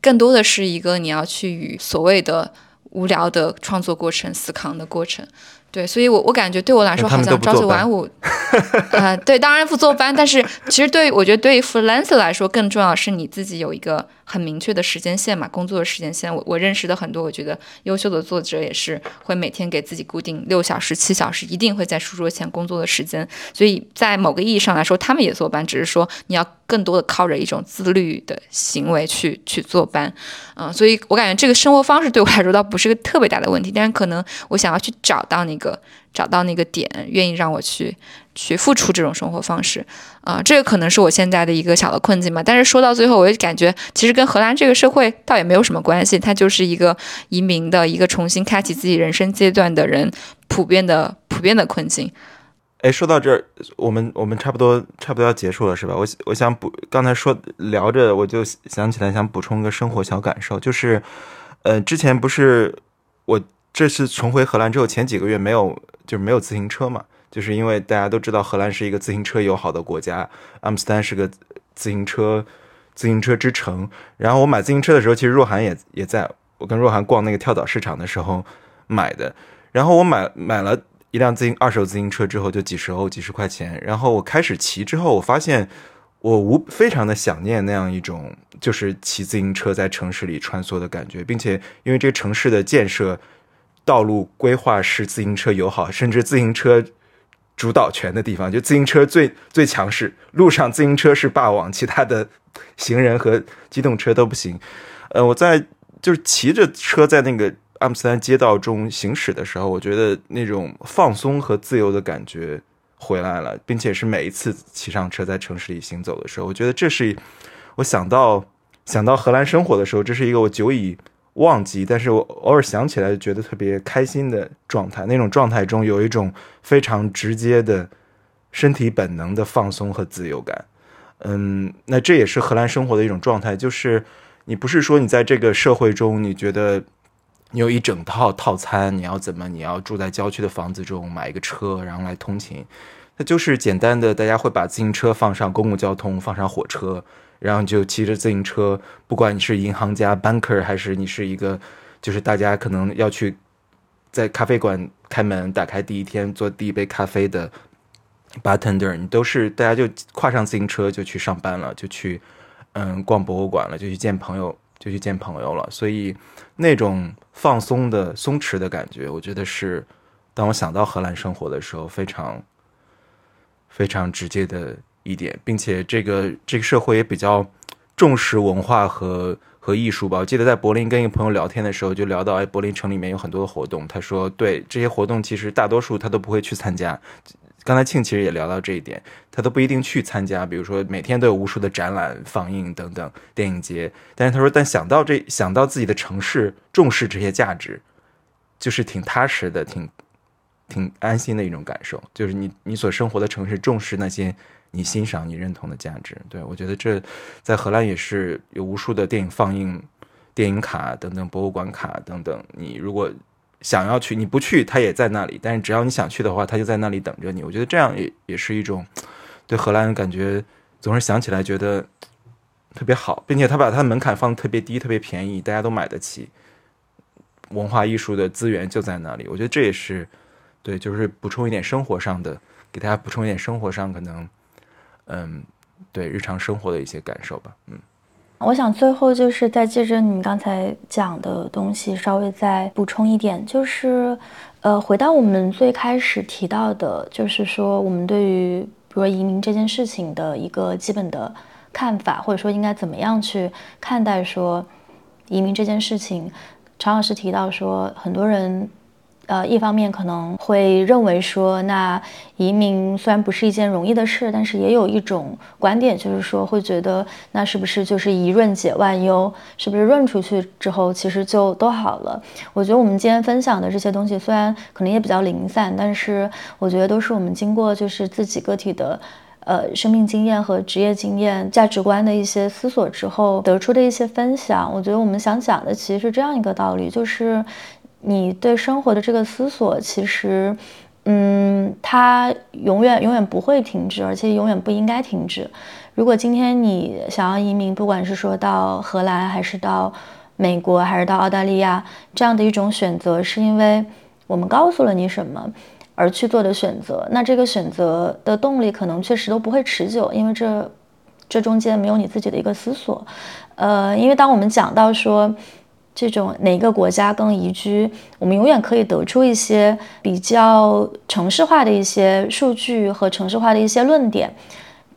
更多的是一个你要去与所谓的无聊的创作过程死扛的过程。对，所以，我我感觉对我来说，好像朝九晚五，呃，对，当然不坐班，但是其实对，我觉得对于 freelancer 来说，更重要是你自己有一个很明确的时间线嘛，工作的时间线。我我认识的很多，我觉得优秀的作者也是会每天给自己固定六小时、七小时，一定会在书桌前工作的时间。所以在某个意义上来说，他们也坐班，只是说你要更多的靠着一种自律的行为去去坐班，嗯，所以我感觉这个生活方式对我来说倒不是个特别大的问题，但是可能我想要去找到那个。找到那个点，愿意让我去去付出这种生活方式，啊，这个可能是我现在的一个小的困境嘛。但是说到最后，我就感觉其实跟荷兰这个社会倒也没有什么关系，它就是一个移民的一个重新开启自己人生阶段的人普遍的普遍的困境。哎，说到这儿，我们我们差不多差不多要结束了，是吧？我我想补，刚才说聊着，我就想起来想补充一个生活小感受，就是，呃，之前不是我。这次重回荷兰之后，前几个月没有，就是没有自行车嘛，就是因为大家都知道荷兰是一个自行车友好的国家，阿姆斯特丹是个自行车自行车之城。然后我买自行车的时候，其实若涵也也在，我跟若涵逛那个跳蚤市场的时候买的。然后我买买了一辆自行二手自行车之后，就几十欧几十块钱。然后我开始骑之后，我发现我无非常的想念那样一种就是骑自行车在城市里穿梭的感觉，并且因为这个城市的建设。道路规划是自行车友好，甚至自行车主导权的地方，就自行车最最强势。路上自行车是霸王，其他的行人和机动车都不行。呃，我在就是骑着车在那个阿姆斯特丹街道中行驶的时候，我觉得那种放松和自由的感觉回来了，并且是每一次骑上车在城市里行走的时候，我觉得这是我想到想到荷兰生活的时候，这是一个我久已。忘记，但是我偶尔想起来，觉得特别开心的状态。那种状态中有一种非常直接的身体本能的放松和自由感。嗯，那这也是荷兰生活的一种状态，就是你不是说你在这个社会中，你觉得你有一整套套餐，你要怎么，你要住在郊区的房子中，买一个车，然后来通勤。它就是简单的，大家会把自行车放上公共交通，放上火车。然后就骑着自行车，不管你是银行家 banker 还是你是一个，就是大家可能要去在咖啡馆开门打开第一天做第一杯咖啡的 bartender，你都是大家就跨上自行车就去上班了，就去嗯逛博物馆了，就去见朋友，就去见朋友了。所以那种放松的松弛的感觉，我觉得是当我想到荷兰生活的时候，非常非常直接的。一点，并且这个这个社会也比较重视文化和和艺术吧。我记得在柏林跟一个朋友聊天的时候，就聊到，哎，柏林城里面有很多的活动。他说，对这些活动，其实大多数他都不会去参加。刚才庆其实也聊到这一点，他都不一定去参加。比如说，每天都有无数的展览放映等等电影节。但是他说，但想到这想到自己的城市重视这些价值，就是挺踏实的，挺挺安心的一种感受。就是你你所生活的城市重视那些。你欣赏、你认同的价值，对我觉得这在荷兰也是有无数的电影放映、电影卡等等、博物馆卡等等。你如果想要去，你不去，它也在那里。但是只要你想去的话，它就在那里等着你。我觉得这样也也是一种对荷兰感觉，总是想起来觉得特别好，并且他把它的门槛放的特别低、特别便宜，大家都买得起。文化艺术的资源就在那里，我觉得这也是对，就是补充一点生活上的，给大家补充一点生活上可能。嗯，对日常生活的一些感受吧。嗯，我想最后就是再借着你刚才讲的东西，稍微再补充一点，就是呃，回到我们最开始提到的，就是说我们对于比如说移民这件事情的一个基本的看法，或者说应该怎么样去看待说移民这件事情。常老师提到说，很多人呃，一方面可能会认为说，那移民虽然不是一件容易的事，但是也有一种观点，就是说会觉得，那是不是就是一润解万忧？是不是润出去之后，其实就都好了？我觉得我们今天分享的这些东西，虽然可能也比较零散，但是我觉得都是我们经过就是自己个体的，呃，生命经验和职业经验、价值观的一些思索之后得出的一些分享。我觉得我们想讲的其实是这样一个道理，就是。你对生活的这个思索，其实，嗯，它永远永远不会停止，而且永远不应该停止。如果今天你想要移民，不管是说到荷兰，还是到美国，还是到澳大利亚，这样的一种选择，是因为我们告诉了你什么而去做的选择，那这个选择的动力可能确实都不会持久，因为这这中间没有你自己的一个思索。呃，因为当我们讲到说。这种哪个国家更宜居？我们永远可以得出一些比较城市化的一些数据和城市化的一些论点，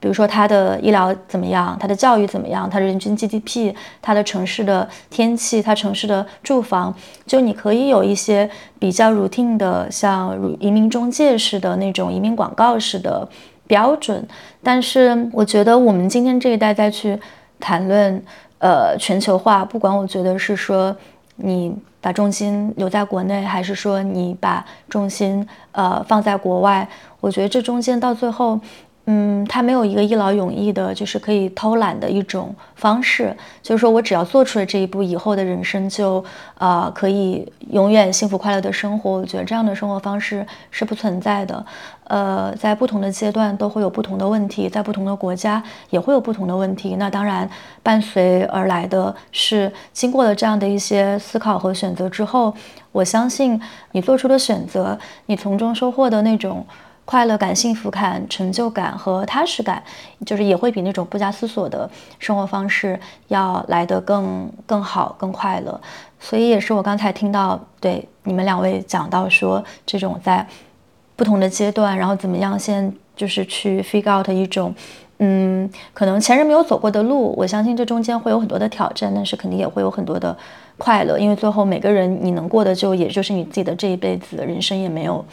比如说它的医疗怎么样，它的教育怎么样，它的人均 GDP，它的城市的天气，它城市的住房，就你可以有一些比较 routine 的，像移民中介式的那种移民广告式的标准。但是我觉得我们今天这一代再去谈论。呃，全球化，不管我觉得是说你把重心留在国内，还是说你把重心呃放在国外，我觉得这中间到最后。嗯，它没有一个一劳永逸的，就是可以偷懒的一种方式。就是说我只要做出了这一步，以后的人生就啊可以永远幸福快乐的生活。我觉得这样的生活方式是不存在的。呃，在不同的阶段都会有不同的问题，在不同的国家也会有不同的问题。那当然，伴随而来的是经过了这样的一些思考和选择之后，我相信你做出的选择，你从中收获的那种。快乐感、幸福感、成就感和踏实感，就是也会比那种不加思索的生活方式要来得更更好、更快乐。所以也是我刚才听到对你们两位讲到说，这种在不同的阶段，然后怎么样先就是去 figure out 一种，嗯，可能前人没有走过的路。我相信这中间会有很多的挑战，但是肯定也会有很多的快乐，因为最后每个人你能过的就也就是你自己的这一辈子，人生也没有。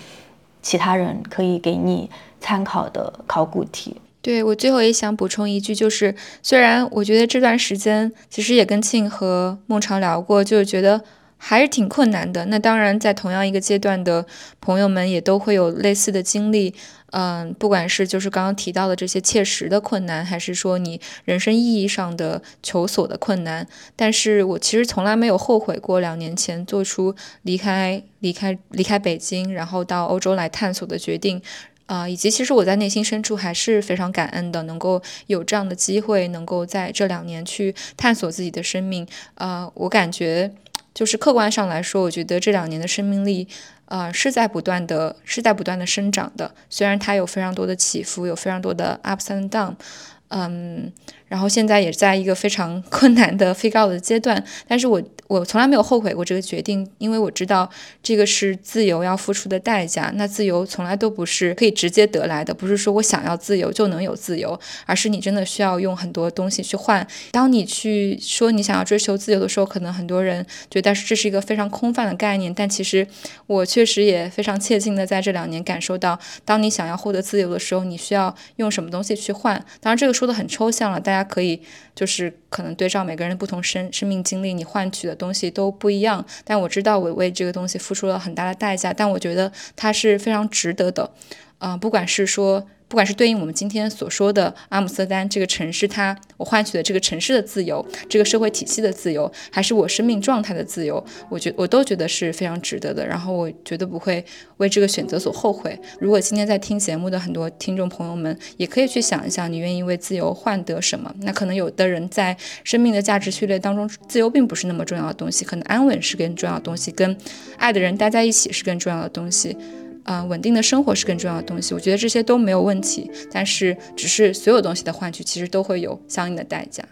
其他人可以给你参考的考古题。对我最后也想补充一句，就是虽然我觉得这段时间其实也跟庆和孟尝聊过，就是觉得还是挺困难的。那当然，在同样一个阶段的朋友们也都会有类似的经历。嗯，不管是就是刚刚提到的这些切实的困难，还是说你人生意义上的求索的困难，但是我其实从来没有后悔过两年前做出离开、离开、离开北京，然后到欧洲来探索的决定，啊，以及其实我在内心深处还是非常感恩的，能够有这样的机会，能够在这两年去探索自己的生命。啊，我感觉就是客观上来说，我觉得这两年的生命力。呃，是在不断的，是在不断的生长的。虽然它有非常多的起伏，有非常多的 ups and down，嗯。然后现在也在一个非常 困难的 figure 的阶段，但是我我从来没有后悔过这个决定，因为我知道这个是自由要付出的代价。那自由从来都不是可以直接得来的，不是说我想要自由就能有自由，而是你真的需要用很多东西去换。当你去说你想要追求自由的时候，可能很多人觉得这是一个非常空泛的概念，但其实我确实也非常切近的在这两年感受到，当你想要获得自由的时候，你需要用什么东西去换。当然这个说的很抽象了，大家。大家可以就是可能对照每个人的不同生生命经历，你换取的东西都不一样。但我知道我为这个东西付出了很大的代价，但我觉得它是非常值得的。啊，不管是说。不管是对应我们今天所说的阿姆斯特丹这个城市，它我换取的这个城市的自由，这个社会体系的自由，还是我生命状态的自由，我觉我都觉得是非常值得的。然后我绝对不会为这个选择所后悔。如果今天在听节目的很多听众朋友们，也可以去想一想，你愿意为自由换得什么？那可能有的人在生命的价值序列当中，自由并不是那么重要的东西，可能安稳是更重要的东西，跟爱的人待在一起是更重要的东西。啊稳定的生活是更重要的东西我觉得这些都没有问题但是只是所有东西的换取其实都会有相应的代价。